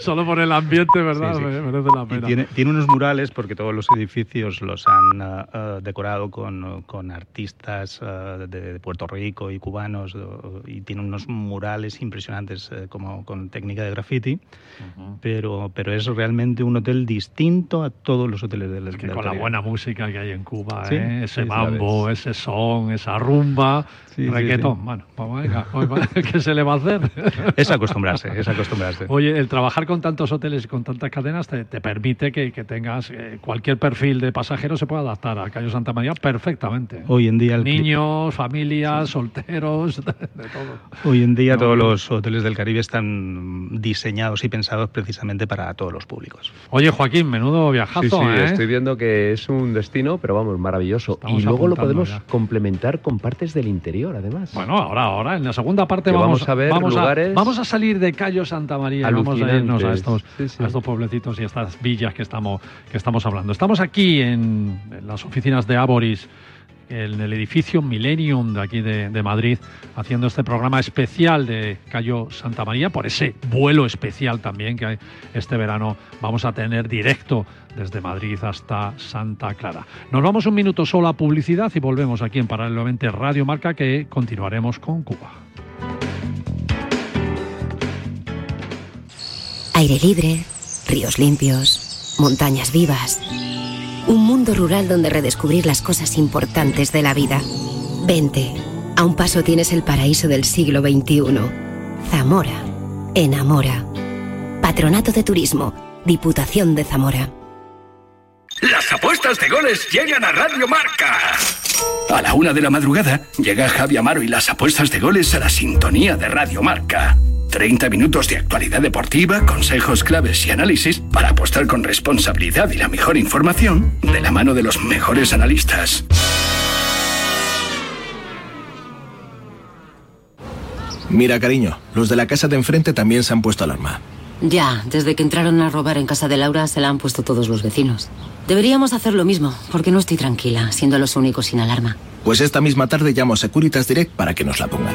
Solo por el ambiente, ¿verdad? Merece la pena. tiene, tiene unos murales porque todos los edificios los han eh, eh, decorado con, con artistas eh, de, Puerto Rico y cubanos y tiene unos murales impresionantes como con técnica de graffiti, pero, pero es realmente un hotel distinto a todos los hoteles del, es que Con la buena música que hay en Cuba, ese mambo, ese son, esa rumba, sí, reggaetón, bueno, pues venga, pues *laughs* ¿qué se le va a hacer? *laughs* Es acostumbrarse, es acostumbrarse. Oye, el trabajar con tantos hoteles y con tantas cadenas te, te permite que, que tengas cualquier perfil de pasajero se puede adaptar a Cayo Santa María perfectamente. Hoy en día niños, familias, solteros, *laughs* de, todo. Hoy en día todos los hoteles del Caribe están diseñados y pensados precisamente para todos los públicos. Oye, Joaquín, menudo viajazo, sí, ¿eh? estoy viendo que es un destino, pero vamos, maravilloso. y luego lo podemos complementar con partes del interior, además. Bueno, ahora, ahora, en la segunda parte vamos, a ver vamos lugares. A, vamos a salir de Cayo Santa María, vamos a irnos a estos, a estos pueblecitos y estas villas que estamos, que estamos hablando. Estamos aquí en, las oficinas de Aboris, en el edificio Millennium de aquí de, Madrid, haciendo este programa especial de Cayo Santa María, por ese vuelo especial también que este verano vamos a tener directo desde Madrid hasta Santa Clara. Nos vamos un minuto solo a publicidad y volvemos aquí en Paralelamente Radio Marca que continuaremos con Cuba. Aire libre, ríos limpios, montañas vivas un mundo rural donde redescubrir las cosas importantes de la vida. Vente. A un paso tienes el paraíso del siglo XXI. Zamora. Enamora. Patronato de Turismo. Diputación de Zamora. Las apuestas de goles llegan a Radio Marca. A la una de la madrugada llega Javi Amaro y las apuestas de goles a la sintonía de Radio Marca. 30 minutos de actualidad deportiva, consejos claves y análisis para apostar con responsabilidad y la mejor información de la mano de los mejores analistas. Mira, cariño, los de la casa de enfrente también se han puesto alarma. Ya, desde que entraron a robar en casa de Laura se la han puesto todos los vecinos. Deberíamos hacer lo mismo, porque no estoy tranquila, siendo los únicos sin alarma. Pues esta misma tarde llamo a Securitas Direct para que nos la pongan.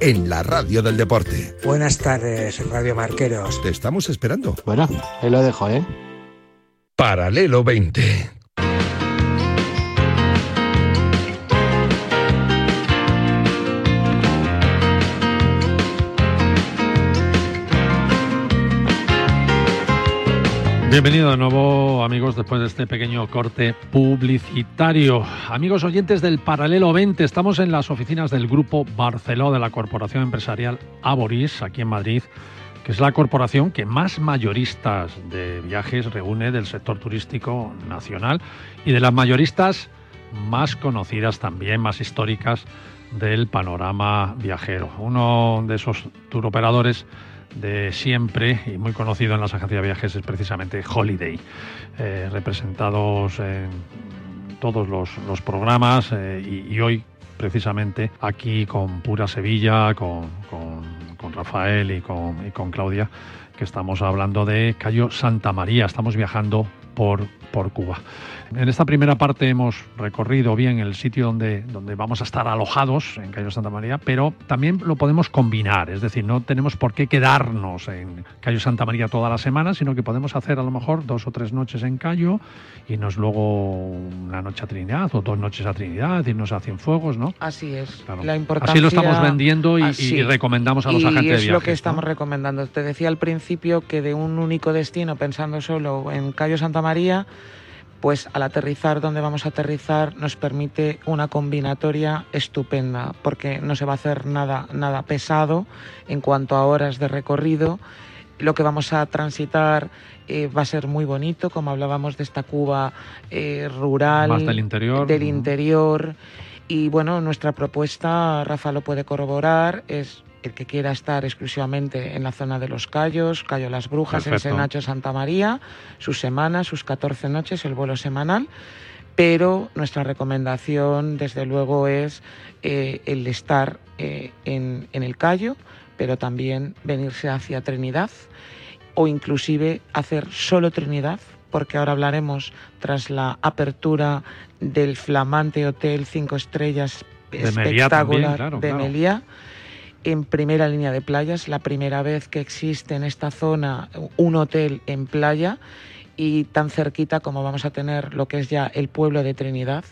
en la radio del deporte. Buenas tardes, Radio Marqueros. Te estamos esperando. Bueno, ahí lo dejo, ¿eh? Paralelo 20. Bienvenido de nuevo amigos después de este pequeño corte publicitario. Amigos oyentes del Paralelo 20, estamos en las oficinas del Grupo Barceló de la Corporación Empresarial Aboris, aquí en Madrid, que es la corporación que más mayoristas de viajes reúne del sector turístico nacional y de las mayoristas más conocidas también, más históricas del panorama viajero. Uno de esos turoperadores de siempre y muy conocido en las agencias de viajes es precisamente Holiday, eh, representados en todos los, los programas eh, y, hoy precisamente aquí con Pura Sevilla, con, con, Rafael y con, con Claudia, que estamos hablando de Cayo Santa María, estamos viajando por, por Cuba. En esta primera parte hemos recorrido bien el sitio donde, donde vamos a estar alojados, en Cayo Santa María, pero también lo podemos combinar, es decir, no tenemos por qué quedarnos en Cayo Santa María toda la semana, sino que podemos hacer a lo mejor dos o tres noches en Cayo, irnos luego una noche a Trinidad o dos noches a Trinidad, irnos a Cienfuegos, ¿no? Así es. Claro. La importancia... Así lo estamos vendiendo y, recomendamos a los y agentes de es viajes. lo que estamos ¿no? recomendando. Te decía al principio que de un único destino, pensando solo en Cayo Santa María, pues al aterrizar donde vamos a aterrizar nos permite una combinatoria estupenda, porque no se va a hacer nada, nada pesado en cuanto a horas de recorrido. Lo que vamos a transitar eh, va a ser muy bonito, como hablábamos de esta Cuba eh, rural, Más del interior. del interior. Y bueno, nuestra propuesta, Rafa lo puede corroborar, es el que quiera estar exclusivamente en la zona de los Cayos, Cayo Las Brujas, Perfecto. en Senacho Santa María, sus semanas, sus 14 noches, el vuelo semanal. Pero nuestra recomendación, desde luego, es eh, el estar eh, en, en el Cayo, pero también venirse hacia Trinidad o inclusive hacer solo Trinidad, porque ahora hablaremos tras la apertura del flamante hotel cinco estrellas De Meliá también, espectacular claro, de claro. Meliá en primera línea de playas, la primera vez que existe en esta zona un hotel en playa y tan cerquita como vamos a tener lo que es ya el pueblo de Trinidad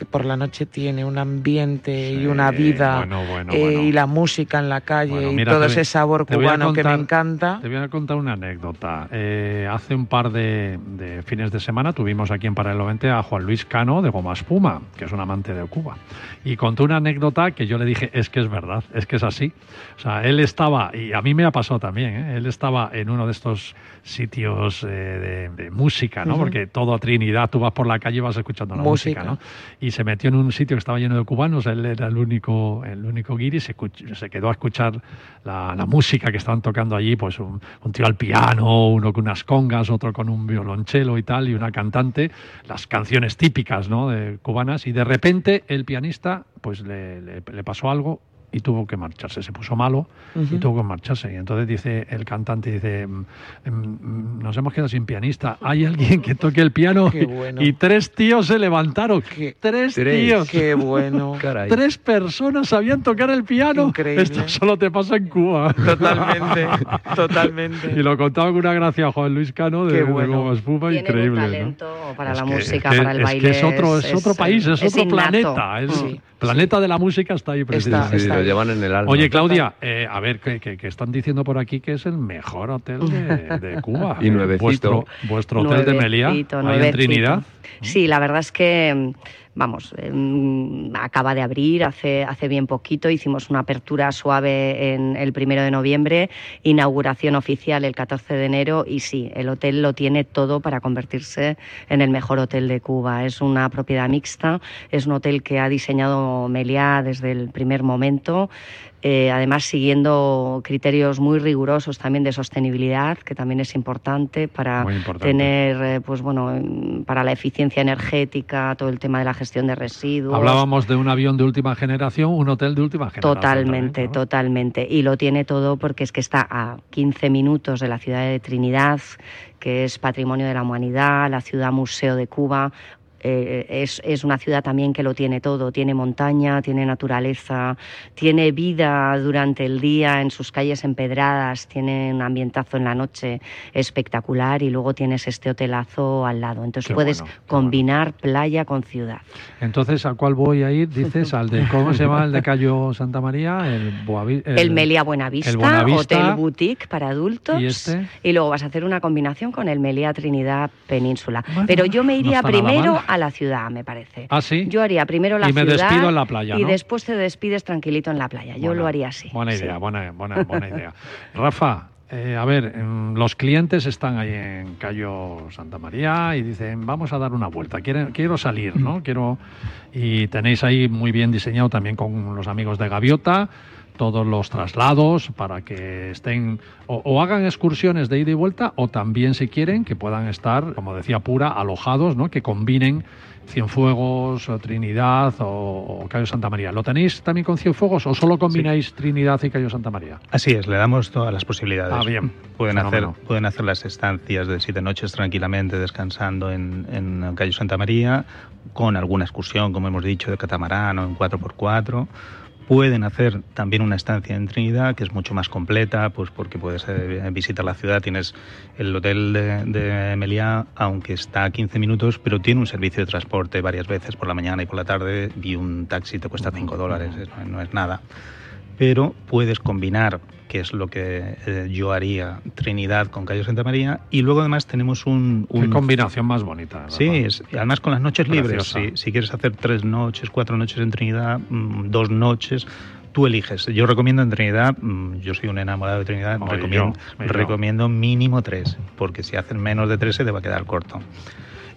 que por la noche tiene un ambiente y una vida bueno, bueno, eh, bueno. y la música en la calle y todo ese sabor cubano que me encanta. Te voy a contar una anécdota. Eh, hace un par de, de fines de semana tuvimos aquí en Paralelo 20 a Juan Luis Cano de Goma Espuma, que es un amante de Cuba. Y contó una anécdota que yo le dije, es que es verdad, es que es así. O sea, él estaba, y a mí me ha pasado también, ¿eh? él estaba en uno de estos sitios de, de música, ¿no? Porque todo a Trinidad, tú vas por la calle y vas escuchando la música, Música. ¿no? y se metió en un sitio que estaba lleno de cubanos, él era el único, el único guiri, se, se quedó a escuchar la, música que estaban tocando allí, pues un, un tío al piano, uno con unas congas, otro con un violonchelo y tal, y una cantante, las canciones típicas ¿no? de cubanas, y de repente el pianista pues le- le pasó algo y tuvo que marcharse, se puso malo y tuvo que marcharse. Y entonces dice el cantante, dice, "Mm, mm, nos hemos quedado sin pianista, ¿hay alguien que toque el piano? Qué *laughs* bueno. Y tres tíos se levantaron, Qué- tres, Tres. tíos. Qué bueno. *laughs* Caray. Tres personas sabían tocar el piano. Increíble. Esto solo te pasa en Cuba. Totalmente, *laughs* totalmente. Y lo contaba con una gracia Juan Luis Cano de, bueno. Tienen increíble. un ¿no? talento para Es la que- música, es que- para el es baile. que es otro, es, otro país, es, otro innato. planeta. Es Sí, planeta de la música está ahí presente. Está- Sí, lo llevan en el alma. Oye, Claudia, eh, a ver, que, que- que están diciendo por aquí que es el mejor hotel de, de *laughs* Cuba. Y nuevecito. Vuestro, vuestro hotel de Meliá, Nuevecito, ahí en. Trinidad. Sí, la verdad es que, vamos, em, acaba de abrir hace, hace bien poquito. Hicimos una apertura suave en el primero de noviembre, inauguración oficial el 14 de enero y sí, el hotel lo tiene todo para convertirse en el mejor hotel de Cuba. Es una propiedad mixta, es un hotel que ha diseñado Meliá desde el primer momento. Eh, además siguiendo criterios muy rigurosos también de sostenibilidad, que también es importante para importante. tener, eh, pues bueno, para la eficiencia energética, todo el tema de la gestión de residuos. Hablábamos de un avión de última generación, un hotel de última generación. Totalmente, también, ¿no? totalmente. Y lo tiene todo porque es que está a 15 minutos de la ciudad de Trinidad, que es patrimonio de la humanidad, la ciudad museo de Cuba. Eh, es, es una ciudad también que lo tiene todo, tiene montaña, tiene naturaleza, tiene vida durante el día en sus calles empedradas, tiene un ambientazo en la noche espectacular y luego tienes este hotelazo al lado. Entonces Qué puedes bueno, combinar playa con ciudad. Entonces, ¿a cuál voy a ir? Dices, al de, ¿cómo se llama el de Cayo Santa María? El, Boavi- El, Meliá Buenavista, el Buenavista. Hotel Boutique para adultos. ¿Y este? y luego vas a hacer una combinación con el Meliá Trinidad Península. Bueno, Pero yo me iría primero. A la ciudad, me parece. ¿Ah, sí? Yo haría primero la Y me ciudad despido en la playa, y después te despides tranquilito en la playa. Yo Buena- lo haría así. Buena sí. idea, buena, buena, buena idea. Rafa, eh, a ver, mm, los clientes están ahí en Cayo Santa María y dicen, vamos a dar una vuelta, quiero, quiero salir, ¿no? Quiero... Y tenéis ahí muy bien diseñado también con los amigos de Gaviota, todos los traslados para que estén o, o, hagan excursiones de ida y vuelta o también si quieren que puedan estar, como decía Pura, alojados, ¿no? que combinen Cienfuegos, o Trinidad o, o, Cayo Santa María. ¿Lo tenéis también con Cienfuegos o solo combináis sí. Trinidad y Cayo Santa María? Así es, le damos todas las posibilidades. Ah, bien. Pueden, hacer, pueden hacer las estancias de siete noches tranquilamente descansando en, en Cayo Santa María, con alguna excursión, como hemos dicho, de catamarán o en 4x4 pueden hacer también una estancia en Trinidad, que es mucho más completa, pues porque puedes eh, visitar la ciudad, tienes el hotel de, de Meliá, aunque está a 15 minutos, pero tiene un servicio de transporte varias veces por la mañana y por la tarde, y un taxi te cuesta 5 dólares, no, no es nada. Pero puedes combinar que es lo que eh, yo haría Trinidad con Cayo Santa María. Y luego además tenemos un... un... Qué combinación más bonita. ¿verdad? Sí, es, además con las noches libres. Si, si, quieres hacer tres noches, cuatro noches en Trinidad, mmm, dos noches, tú eliges. Yo recomiendo en Trinidad, mmm, yo soy un enamorado de Trinidad, Oye, recomiendo, yo, recomiendo mínimo tres, porque si hacen menos de tres se te va a quedar corto.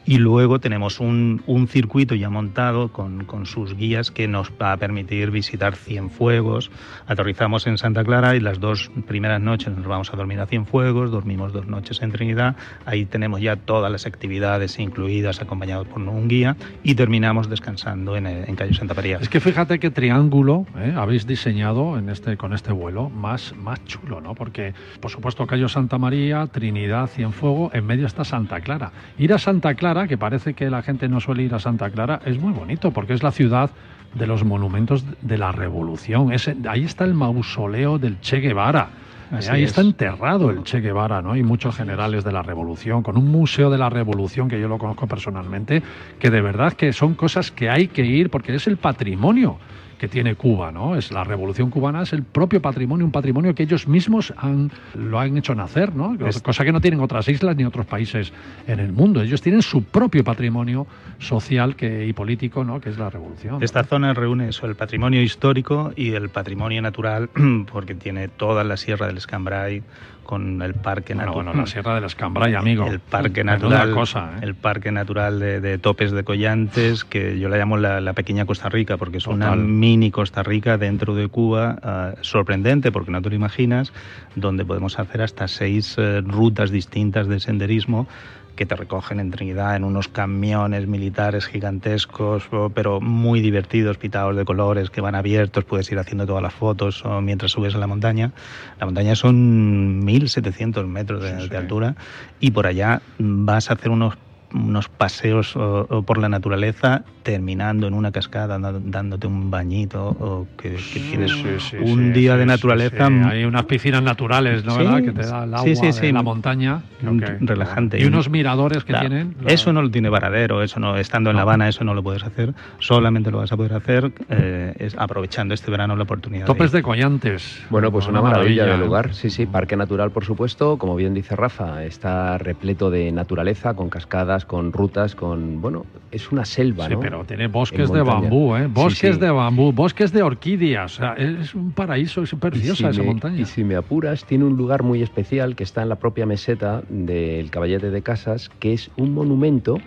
Y luego tenemos un, un circuito ya montado con, con, sus guías que nos va a permitir visitar Cienfuegos. Aterrizamos en Santa Clara y las dos primeras noches nos vamos a dormir a Cienfuegos, dormimos dos noches en Trinidad. Ahí tenemos ya todas las actividades incluidas, acompañados por un guía, y terminamos descansando en, en Cayo Santa María. Es que fíjate qué triángulo ¿eh? habéis diseñado en este, con este vuelo más, más chulo, ¿no? Porque, por supuesto, Cayo Santa María, Trinidad, Cienfuegos, en medio está Santa Clara. Ir a Santa Clara que parece que la gente no suele ir a Santa Clara, es muy bonito porque es la ciudad de los monumentos de la revolución. Ese, ahí está el mausoleo del Che Guevara. Así ahí es. está enterrado el Che Guevara, ¿no? Y muchos generales de la revolución, con un museo de la revolución que yo lo conozco personalmente, que de verdad que son cosas que hay que ir porque es el patrimonio que tiene Cuba, ¿no? Es la revolución cubana, es el propio patrimonio, un patrimonio que ellos mismos han, lo han hecho nacer, ¿no? Cosa que no tienen otras islas ni otros países en el mundo. Ellos tienen su propio patrimonio social que, y político, ¿no? Que es la revolución. ¿no? Esta zona reúne eso, el patrimonio histórico y el patrimonio natural, *clears throat* porque tiene toda la sierra del Escambray, con el parque bueno, natural. Bueno, la Sierra del Escambray, amigo. El parque natural, cosa, ¿eh? el parque natural de, de, Topes de Collantes, que yo la llamo la, la pequeña Costa Rica, porque es Total. una mini Costa Rica dentro de Cuba, uh, sorprendente, porque no te lo imaginas, donde podemos hacer hasta seis uh, rutas distintas de senderismo que te recogen en Trinidad en unos camiones militares gigantescos, pero muy divertidos, pitados de colores, que van abiertos, puedes ir haciendo todas las fotos mientras subes a la montaña. La montaña son 1.700 metros de, sí, sí. de altura y por allá vas a hacer unos unos paseos o, o por la naturaleza terminando en una cascada dándote un bañito o que, que tienes sí, sí, un sí, día de naturaleza hay unas piscinas naturales no verdad que te da el agua de la montaña. Okay. relajante. Y unos miradores que claro. tienen eso no lo tiene Varadero eso no estando en La Habana eso no lo puedes hacer. Solamente lo vas a poder hacer eh, es aprovechando este verano la oportunidad topes de, de Collantes. Bueno pues una, una maravilla, maravilla de lugar. Sí sí parque natural por supuesto. Como bien dice Rafa está repleto de naturaleza con cascadas con rutas, con. Bueno, es una selva, sí, ¿no? pero tiene bosques de bambú, ¿eh? Bosques sí, sí. de bambú, bosques de orquídeas. O sea, es un paraíso, es preciosa si esa me, montaña. Y si me apuras, tiene un lugar muy especial que está en la propia meseta del Caballete de Casas, que es un monumento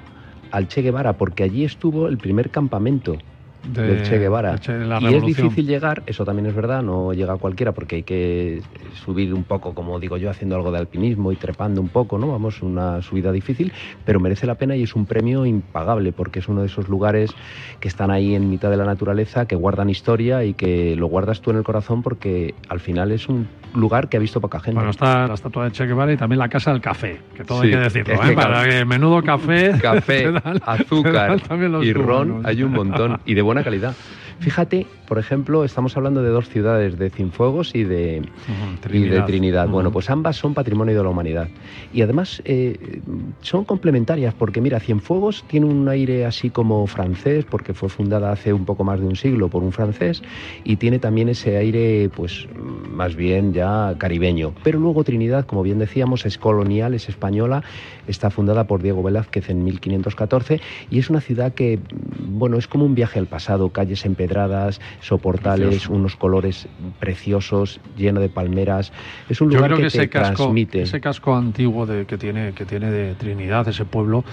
al Che Guevara, porque allí estuvo el primer campamento de, del Che Guevara. De y es difícil llegar, eso también es verdad, no llega cualquiera porque hay que subir un poco, como digo yo, haciendo algo de alpinismo y trepando un poco, ¿no? Vamos, una subida difícil, pero merece la pena y es un premio impagable porque es uno de esos lugares que están ahí en mitad de la naturaleza, que guardan historia y que lo guardas tú en el corazón porque al final es un lugar que ha visto poca gente. Bueno, está la estatua de Che Guevara y también la casa del café, que todo sí, hay que decirlo, es que ¿eh? Para que menudo café, café, *laughs* dan, azúcar y ron hay un montón y de buena calidad. Fíjate, por ejemplo, estamos hablando de dos ciudades, de Cienfuegos y de, uh -huh, Trinidad. Y de Trinidad. Uh -huh. Bueno, pues ambas son patrimonio de la humanidad. Y además eh, son complementarias, porque mira, Cienfuegos tiene un aire así como francés, porque fue fundada hace un poco más de un siglo por un francés, y tiene también ese aire, pues más bien ya caribeño. Pero luego Trinidad, como bien decíamos, es colonial, es española, está fundada por Diego Velázquez en 1514, y es una ciudad que, bueno, es como un viaje al pasado, calles empedradas, soportales, Precioso. unos colores preciosos, lleno de palmeras. Es un lugar Yo creo que, que, ese te casco, transmite. Ese casco antiguo de, que, tiene, que tiene de Trinidad, ese pueblo,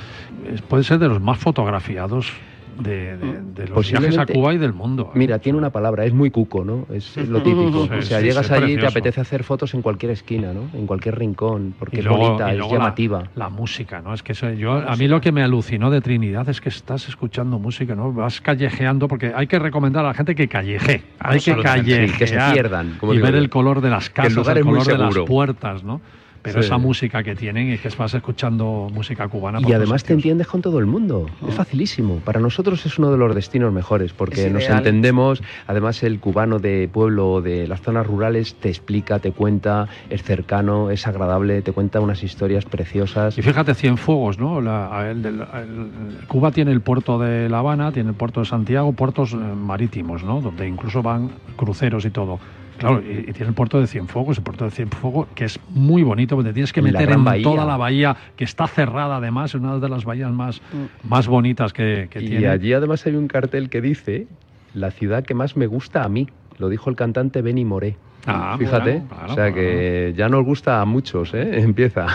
puede ser de los más fotografiados de, de- de los viajes a Cuba y del mundo. ¿eh? Mira, tiene una palabra, es muy cuco, ¿no? Es lo *laughs* típico. Sí, o sea, sí, llegas sí, allí y te apetece hacer fotos en cualquier esquina, ¿no? En cualquier rincón, porque Y es luego- bonita, y es la- llamativa. La, música, ¿no? Es que eso- yo, a mí lo que me alucinó de Trinidad es que estás escuchando música, ¿no? Vas callejeando, porque hay que recomendar a la gente que calleje, hay que callejear Sí, que se pierdan, como y ver yo. el color de las el casas, lugar el, muy color de las puertas, ¿no? Pero Sí. esa música que tienen es que vas escuchando música cubana. Y además te entiendes con todo el mundo. Es facilísimo. Para nosotros es uno de los destinos mejores porque nos entendemos. Además, el cubano de pueblo o de las zonas rurales te explica, te cuenta, es cercano, es agradable, te cuenta unas historias preciosas. Y fíjate, Cienfuegos, ¿no? La- el del- el- Cuba tiene el puerto de La Habana, tiene el puerto de Santiago, puertos eh, marítimos, ¿no? Donde incluso van cruceros y todo. Claro, y, y tiene el puerto de Cienfuegos, el puerto de Cienfuegos, que es muy bonito, porque te tienes que meter en bahía. toda la bahía, que está cerrada además, es una de las bahías más, más bonitas que, que Y tiene. allí además hay un cartel que dice la ciudad que más me gusta a mí. Lo dijo el cantante Benny Moré. Ah, Fíjate, bueno, claro, o sea que ya nos gusta a muchos, ¿eh? *laughs* Empieza.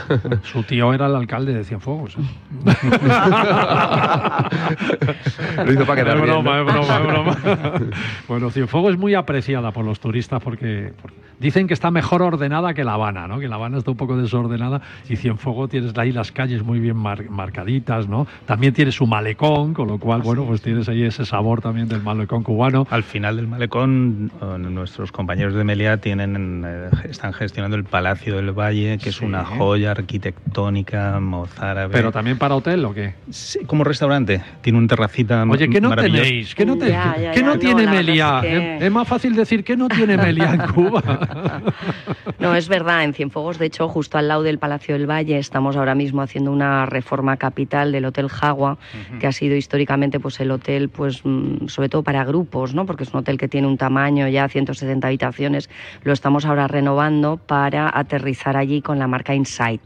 Su tío era el alcalde de Cienfuegos. ¿eh? *laughs* Lo hizo para quedar es bien, broma, ¿no? es broma, es broma. bueno, Cienfuegos es muy apreciada por los turistas porque, por- dicen que está mejor ordenada que La Habana, ¿no? Que La Habana está un poco desordenada y Cienfuegos tienes ahí las calles muy bien mar- marcaditas, ¿no? También tiene su malecón, con lo cual, bueno, pues tienes ahí ese sabor también del malecón cubano. Al final del malecón, eh, nuestros compañeros de Meliá tienen, eh, están gestionando el Palacio del Valle, que es Sí. una joya arquitectónica mozárabe. Pero también para hotel o qué? Sí, como restaurante. Tiene un terracita Oye, ¿qué no tenéis? ¿Qué no, te- Ya, ya, qué ya, no no, tiene Meliá? es que- Es, es más fácil decir que no tiene Meliá en Cuba. *laughs* *laughs* No, es verdad, en Cienfuegos, de hecho, justo al lado del Palacio del Valle, estamos ahora mismo haciendo una reforma capital del Hotel Jagua, que ha sido históricamente pues el hotel, pues mm, sobre todo para grupos, ¿no? Porque es un hotel que tiene un tamaño ya 170 habitaciones. Lo estamos ahora renovando para aterrizar allí con la marca Insight.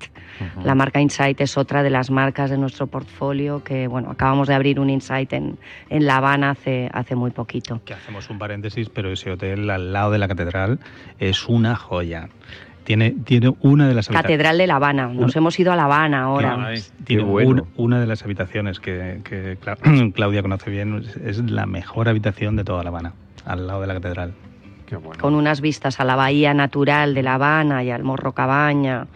La marca Insight es otra de las marcas de nuestro portfolio que, bueno, acabamos de abrir un Insight en, en La Habana hace, hace muy poquito. Que hacemos un paréntesis, pero ese hotel al lado de la catedral es una joya. Tiene, tiene una de las Catedral de La Habana. Nos Una- hemos ido a La Habana ahora. Tiene Qué bueno. un- una de las habitaciones que, que Cla- *clears throat* Claudia conoce bien, es, es la mejor habitación de toda La Habana, al lado de la catedral. con unas vistas a la bahía natural de La Habana y al Morro Cabaña.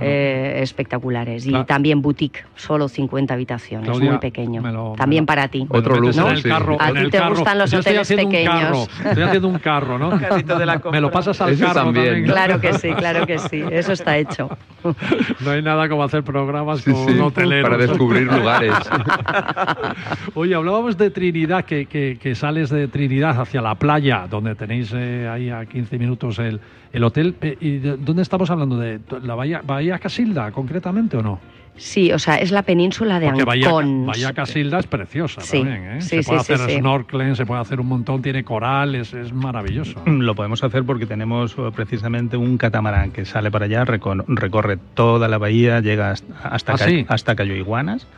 Eh, espectaculares. Y también boutique, solo 50 habitaciones, Claudia, muy pequeño. lo- también para ti. Metes en el carro, A ti te carro. gustan los Yo hoteles pequeños. estoy haciendo un carro, ¿no? *laughs* *laughs* Me lo pasas al Eso carro también. también. Claro que sí, *laughs* claro que sí. Eso está hecho. No hay nada como hacer programas Sí, con sí, hoteleros. para descubrir lugares. Oye, hablábamos de Trinidad, que, que- que sales de Trinidad hacia la playa, donde tenéis eh, ahí a 15 minutos el, el hotel. Pe- ¿Y de dónde estamos hablando? ¿De la Bahía, Bahía Casilda, concretamente, o no? Sí, o sea, es la península de Porque Bahía, Ancón. Bahía Casilda es preciosa Sí, también, ¿eh? sí, se puede sí, hacer sí, sí. snorkeling, se puede hacer un montón, tiene corales, es maravilloso. Lo podemos hacer porque tenemos eh, precisamente un catamarán que sale para allá, recorre toda la bahía, llega hasta, hasta, ¿Ah, Ca- sí? hasta Cayo Iguanas.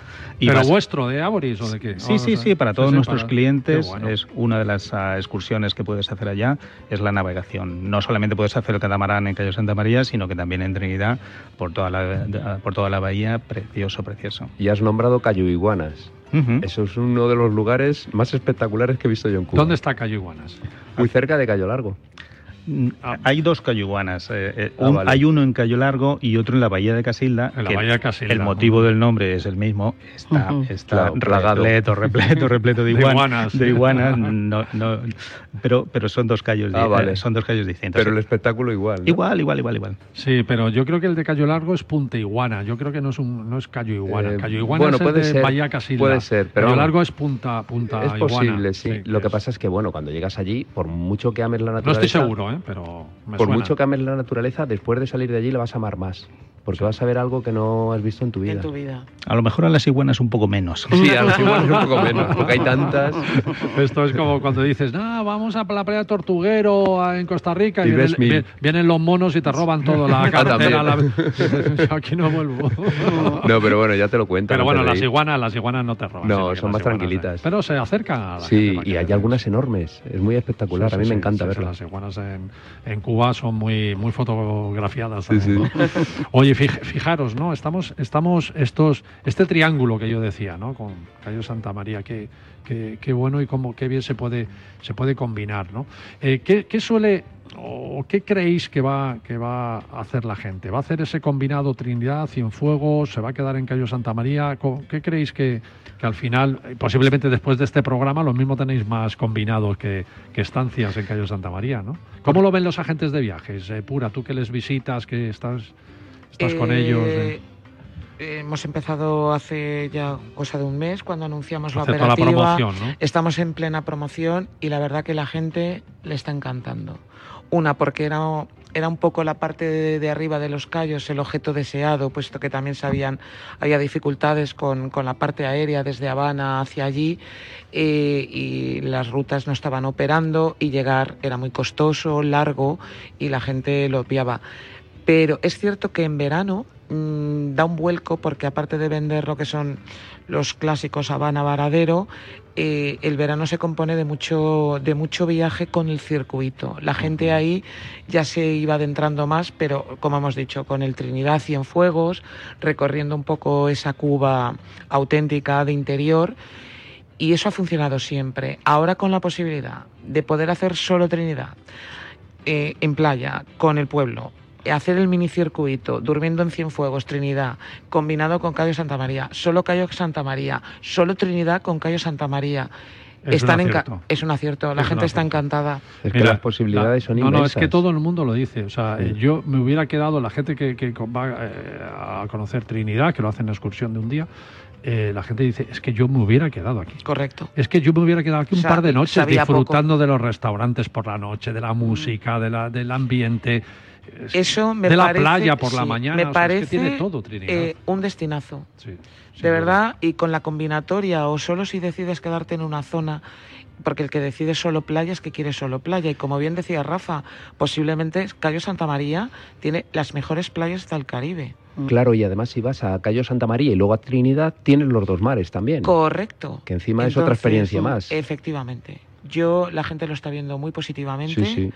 ¿Pero vas- vuestro, de Aboris o de qué? Sí, Oh, sí, sí, para todos sí, nuestros para- clientes bueno. es una de las ah, excursiones que puedes hacer allá, es la navegación. No solamente puedes hacer el catamarán en Cayo Santa María, sino que también en Trinidad, por toda la, por toda la bahía, precioso, precioso. Y has nombrado Cayo Iguanas. Eso es uno de los lugares más espectaculares que he visto yo en Cuba. ¿Dónde está Cayo Iguanas? Muy cerca de Cayo Largo. Mm, Hay dos cayuguanas. eh, eh, Ah, un- vale. Hay uno en Cayo Largo y otro en la Bahía de Casilda. En la Bahía de Casilda. El motivo del nombre es el mismo. Está, Claro, repleto, repleto, repleto de, De iguan- iguanas. de iguanas. *laughs* no- no- pero, pero son dos callos, Ah, vale. eh, son dos callos distintos. Pero el espectáculo igual. ¿no? Igual, igual, igual, igual. Sí, pero yo creo que el de Cayo Largo es Punta Iguana. Yo creo que no es un no es Cayo Iguana. Eh, Cayo Iguana bueno, es el de ser, Bahía Casilda. puede ser, pero Cayo. Largo es Punta Punta Es Iguana. posible, sí. Lo que es- pasa es que, bueno, cuando llegas allí, por mucho que ames la No naturaleza... estoy seguro, ¿eh? pero me Por suena. mucho que ames la naturaleza, después de salir de allí la vas a amar más. Porque vas a ver algo que no has visto en tu vida. en tu vida. A lo mejor a las iguanas un poco menos. Sí, a los iguales un poco menos, porque hay tantas. Esto es como cuando dices, no, vamos a la playa Tortuguero a- en Costa Rica y, Y vienen, vi- vienen los monos y te roban todo, la Ah, cartera. la-. Aquí no vuelvo. *laughs* No, pero bueno, ya te lo cuento. Pero bueno, antes de las iguanas, las iguanas no te roban. No, son las más iguanas, tranquilitas. eh. Pero se acercan a la Sí, gente y hay algunas enormes. Es muy espectacular. Sí, a mí sí, me encanta sí, sí, verlas. Las iguanas en, en Cuba son muy, muy fotografiadas. Sí. Oye, Oye, fij- fijaros, ¿no? Estamos, estamos estos, este triángulo que yo decía, ¿no? Con Cayo Santa María, qué, qué, qué bueno y cómo qué bien se puede, se puede combinar, ¿no? Eh, ¿qué, qué suele o qué creéis que va, que va a hacer la gente? ¿Va a hacer ese combinado Trinidad, Cienfuegos? ¿Se va a quedar en Cayo Santa María? ¿Qué creéis que, que al final, eh, posiblemente después de este programa, lo mismo tenéis más combinados que, que estancias en Cayo Santa María, ¿no? ¿Cómo lo ven los agentes de viajes? Eh, Pura, tú que les visitas, que estás, estás con Eh, ellos. eh. Hemos empezado hace ya cosa de un mes cuando anunciamos la toda la operativa. promoción, ¿no? Estamos en plena promoción y la verdad que la gente le está encantando. Una, porque era, era un poco la parte de, de arriba de los callos el objeto deseado, puesto que también sabían había dificultades con, con la parte aérea desde Habana hacia allí eh, y las rutas no estaban operando y llegar era muy costoso, largo y la gente lo obviaba. Pero es cierto que en verano mm, da un vuelco porque aparte de vender lo que son los clásicos Habana Varadero, eh, el verano se compone de mucho, de mucho viaje con el circuito. La gente ahí ya se iba adentrando más, pero como hemos dicho, con el Trinidad Cienfuegos, recorriendo un poco esa Cuba auténtica de interior. Y eso ha funcionado siempre. Ahora con la posibilidad de poder hacer solo Trinidad, eh, en playa, con el pueblo, hacer el minicircuito, durmiendo en Cienfuegos, Trinidad, combinado con Cayo Santa María, solo Cayo Santa María, solo Trinidad con Cayo Santa María. Es un Están enca- acierto. es un acierto, la Es un gente está encantada. Es que Mira, las posibilidades la- son no, inmensas. No, es que todo el mundo lo dice. O sea, Sí. eh, yo me hubiera quedado, la gente que, que va eh, a conocer Trinidad, que lo hacen en excursión de un día, eh, la gente dice, es que yo me hubiera quedado aquí. Correcto. Es que yo me hubiera quedado aquí un Sa- par de noches poco. disfrutando de los restaurantes por la noche, de la música, de la, del ambiente. Es- Eso me de la parece- playa por la sí, mañana. Me o sea, parece es que tiene todo Trinidad. eh, un destinazo. Sí, de duda. verdad, y con la combinatoria, o solo si decides quedarte en una zona, porque el que decide solo playa es que quiere solo playa. Y como bien decía Rafa, posiblemente Cayo Santa María tiene las mejores playas del Caribe. Claro, y además si vas a Cayo Santa María y luego a Trinidad, tienes los dos mares también. Correcto. Que encima es otra experiencia más. Efectivamente. Yo, la gente lo está viendo muy positivamente, Sí, sí.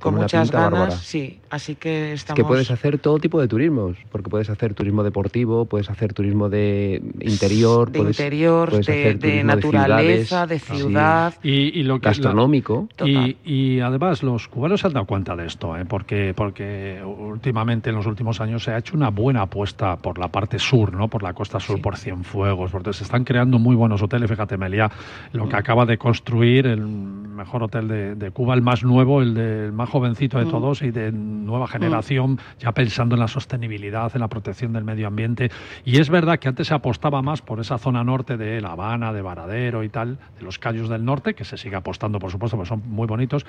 con muchas ganas, bárbara. sí. Así que Es estamos... que puedes hacer todo tipo de turismos, porque puedes hacer turismo deportivo, puedes hacer turismo de interior, de puedes, interior, puedes de, de naturaleza, de, ciudades, ciudad. Y, y lo que gastronómico. Y, y además los cubanos se han dado cuenta de esto, ¿eh? porque, porque últimamente, en los últimos años, se ha hecho una buena apuesta por la parte sur, ¿no? por la costa sur, por Cienfuegos, porque se están creando muy buenos hoteles. Fíjate, Melia, lo que acaba de construir el mejor hotel de, de Cuba, el más nuevo, el, de- el más jovencito de Mm. todos y de nueva generación, ya pensando en la sostenibilidad, en la protección del medio ambiente. Y es verdad que antes se apostaba más por esa zona norte de La Habana, de Varadero y tal, de los Cayos del Norte, que se sigue apostando, por supuesto, porque son muy bonitos,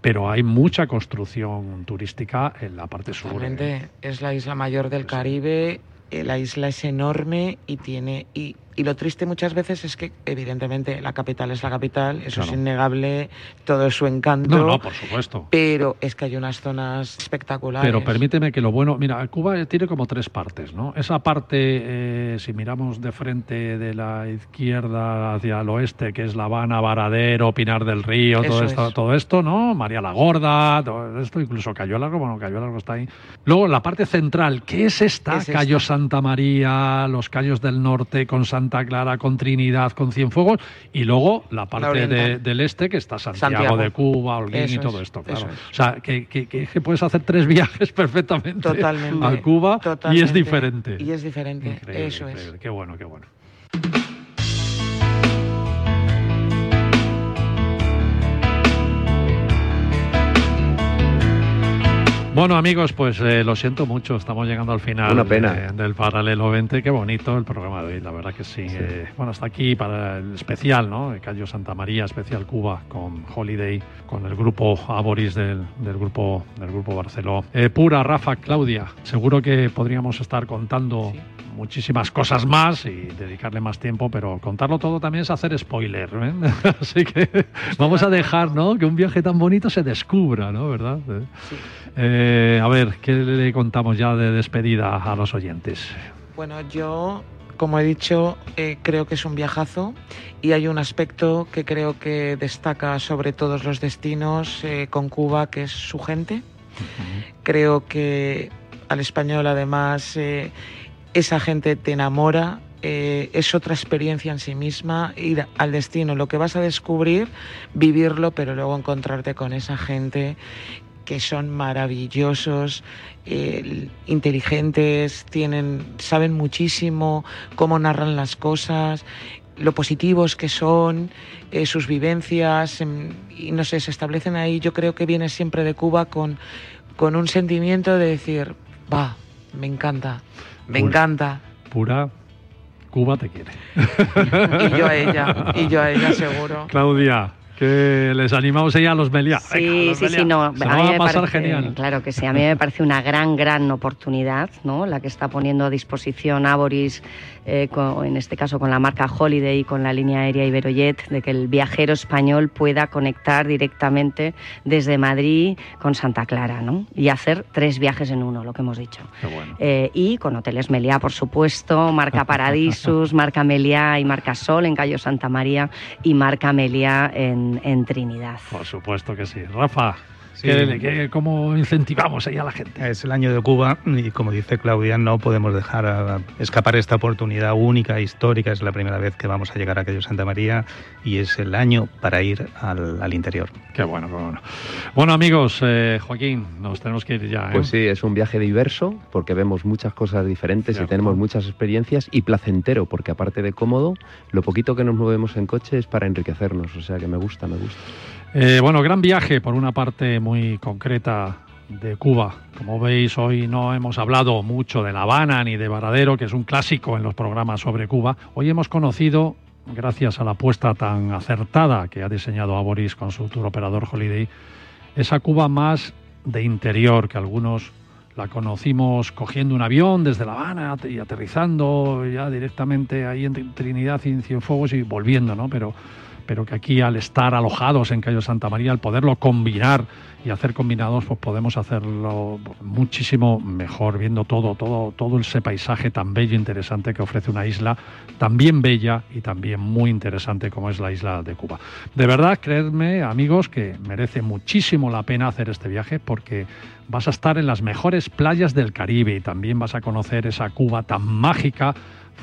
pero hay mucha construcción turística en la parte sur. ¿eh? Es la isla mayor del Caribe, eh, la isla es enorme y tiene... Y, y lo triste muchas veces es que, evidentemente, la capital es la capital, eso Claro. es innegable, todo es su encanto. No, no, por supuesto. Pero es que hay unas zonas espectaculares. Pero permíteme que lo bueno, mira, Cuba tiene como tres partes, ¿no? Esa parte, eh, si miramos de frente de la izquierda hacia el oeste, que es La Habana, Varadero, Pinar del Río, todo Eso esto, es. todo esto, ¿no? María la Gorda, todo esto, incluso Cayo Largo, bueno, Cayo Largo está ahí. Luego la parte central, ¿qué es esta? Es esta. Cayo Santa María, los Cayos del Norte, con Santa Clara, con Trinidad, con Cienfuegos, y luego la parte de- del este, que está Santiago, Santiago. de Cuba, Holguín y todo es, esto, claro. es. O sea, que, que- que- que puedes hacer tres *laughs* viajes perfectamente Totalmente. a Cuba y es diferente. Y es diferente, Increíble, eso es. Qué bueno, qué bueno. Bueno amigos, pues eh, lo siento mucho, estamos llegando al final Una pena. de- del Paralelo 20, qué bonito el programa de hoy, la verdad que sí. Eh, bueno, hasta aquí para el especial, ¿no? De Cayo Santa María, especial Cuba, con Holiday, con el grupo Aboris del, del grupo del grupo Barceló. Eh, Pura, Rafa, Claudia, seguro que podríamos estar contando muchísimas cosas más y dedicarle más tiempo, pero contarlo todo también es hacer spoiler, ¿eh? *laughs* Así que vamos a dejar, ¿no? Que un viaje tan bonito se descubra, ¿no? ¿Verdad? Eh, eh, a ver, ¿qué le contamos ya de despedida a los oyentes? Bueno, yo, como he dicho, eh, creo que es un viajazo y hay un aspecto que creo que destaca sobre todos los destinos eh, con Cuba, que es su gente. Creo que al español además eh, esa gente te enamora, eh, es otra experiencia en sí misma, ir al destino, lo que vas a descubrir, vivirlo, pero luego encontrarte con esa gente que son maravillosos, eh, inteligentes, tienen, saben muchísimo cómo narran las cosas, lo positivos que son, eh, sus vivencias, em, y no sé, se establecen ahí, yo creo que viene siempre de Cuba con, con un sentimiento de decir, va, me encanta, me Pura- encanta. Pura Cuba te quiere. *laughs* Y yo a ella, y yo a ella *laughs* seguro. Claudia, que les animamos ya a los Meliá. Sí, sí, sí, no. Se a mí pasar parece- genial. Claro que sí, a mí me parece una gran, gran oportunidad, ¿no? La que está poniendo a disposición Aboris, eh, con- en este caso con la marca Holiday y con la línea aérea Iberojet, de que el viajero español pueda conectar directamente desde Madrid con Santa Clara, ¿no? Y hacer tres viajes en uno, lo que hemos dicho. Eh, y con hoteles Meliá, por supuesto, marca *laughs* Paradisus, marca Meliá y marca Sol en Cayo Santa María y marca Meliá en, en Trinidad. Por supuesto que sí. Rafa, Sí. ¿qué- qué- cómo incentivamos ahí a la gente? Es el año de Cuba y como dice Claudia, no podemos dejar a- escapar esta oportunidad única, histórica. Es la primera vez que vamos a llegar a Cayo Santa María y es el año para ir al, al interior. Qué bueno, qué bueno. Bueno, amigos, eh, Joaquín, nos tenemos que ir ya. ¿eh? Pues sí, es un viaje diverso porque vemos muchas cosas diferentes y tenemos muchas experiencias y placentero porque aparte de cómodo, lo poquito que nos movemos en coche es para enriquecernos, o sea que me gusta, me gusta. Eh, bueno, gran viaje por una parte muy concreta de Cuba. Como veis, hoy no hemos hablado mucho de La Habana ni de Varadero, que es un clásico en los programas sobre Cuba. Hoy hemos conocido, gracias a la apuesta tan acertada que ha diseñado Aboris con su tour operador Holiday, esa Cuba más de interior que algunos la conocimos cogiendo un avión desde La Habana y aterrizando ya directamente ahí en Trinidad y en Cienfuegos y volviendo, ¿no? Pero pero que aquí al estar alojados en Cayo Santa María, al poderlo combinar y hacer combinados, pues podemos hacerlo muchísimo mejor, viendo todo, todo, todo ese paisaje tan bello e interesante que ofrece una isla también bella y también muy interesante como es la isla de Cuba. De verdad, creedme, amigos, que merece muchísimo la pena hacer este viaje porque vas a estar en las mejores playas del Caribe y también vas a conocer esa Cuba tan mágica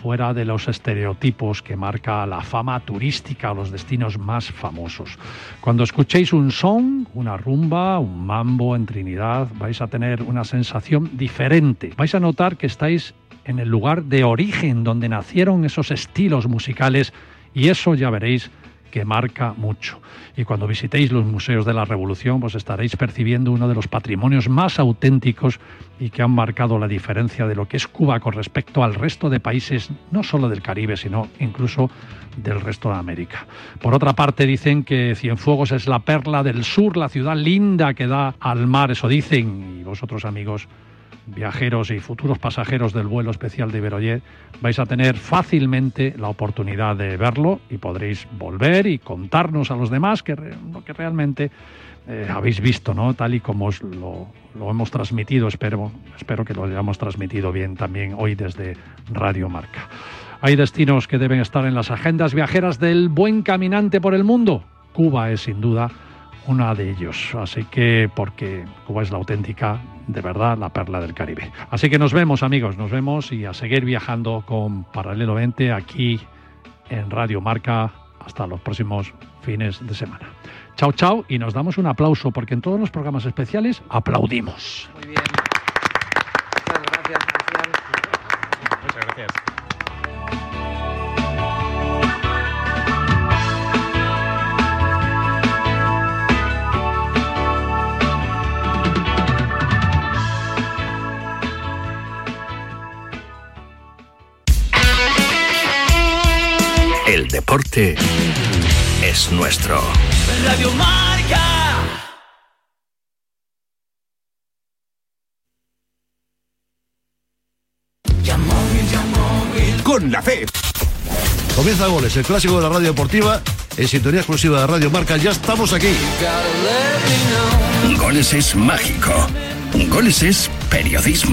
fuera de los estereotipos que marca la fama turística o los destinos más famosos. Cuando escuchéis un son, una rumba, un mambo en Trinidad, vais a tener una sensación diferente. Vais a notar que estáis en el lugar de origen donde nacieron esos estilos musicales y eso ya veréis que marca mucho. Y cuando visitéis los museos de la Revolución, pues estaréis percibiendo uno de los patrimonios más auténticos y que han marcado la diferencia de lo que es Cuba con respecto al resto de países, no solo del Caribe, sino incluso del resto de América. Por otra parte, dicen que Cienfuegos es la perla del sur, la ciudad linda que da al mar, eso dicen, y vosotros amigos viajeros y futuros pasajeros del vuelo especial de Iberojet, vais a tener fácilmente la oportunidad de verlo y podréis volver y contarnos a los demás que, lo que realmente eh, habéis visto, ¿no? Tal y como os lo, lo hemos transmitido, espero, espero que lo hayamos transmitido bien también hoy desde Radio Marca. Hay destinos que deben estar en las agendas viajeras del buen caminante por el mundo. Cuba es sin duda una de ellos. Así que, porque Cuba es la auténtica, de verdad, la perla del Caribe. Así que nos vemos, amigos, nos vemos y a seguir viajando con Paralelo 20 aquí en Radio Marca hasta los próximos fines de semana. Chao, chao, y nos damos un aplauso porque en todos los programas especiales aplaudimos. Muy bien. Deporte es nuestro. Radio Marca. Con la fe. Comienza Goles, el clásico de la radio deportiva, en sintonía exclusiva de Radio Marca. Ya estamos aquí. Goles es mágico. Goles es periodismo.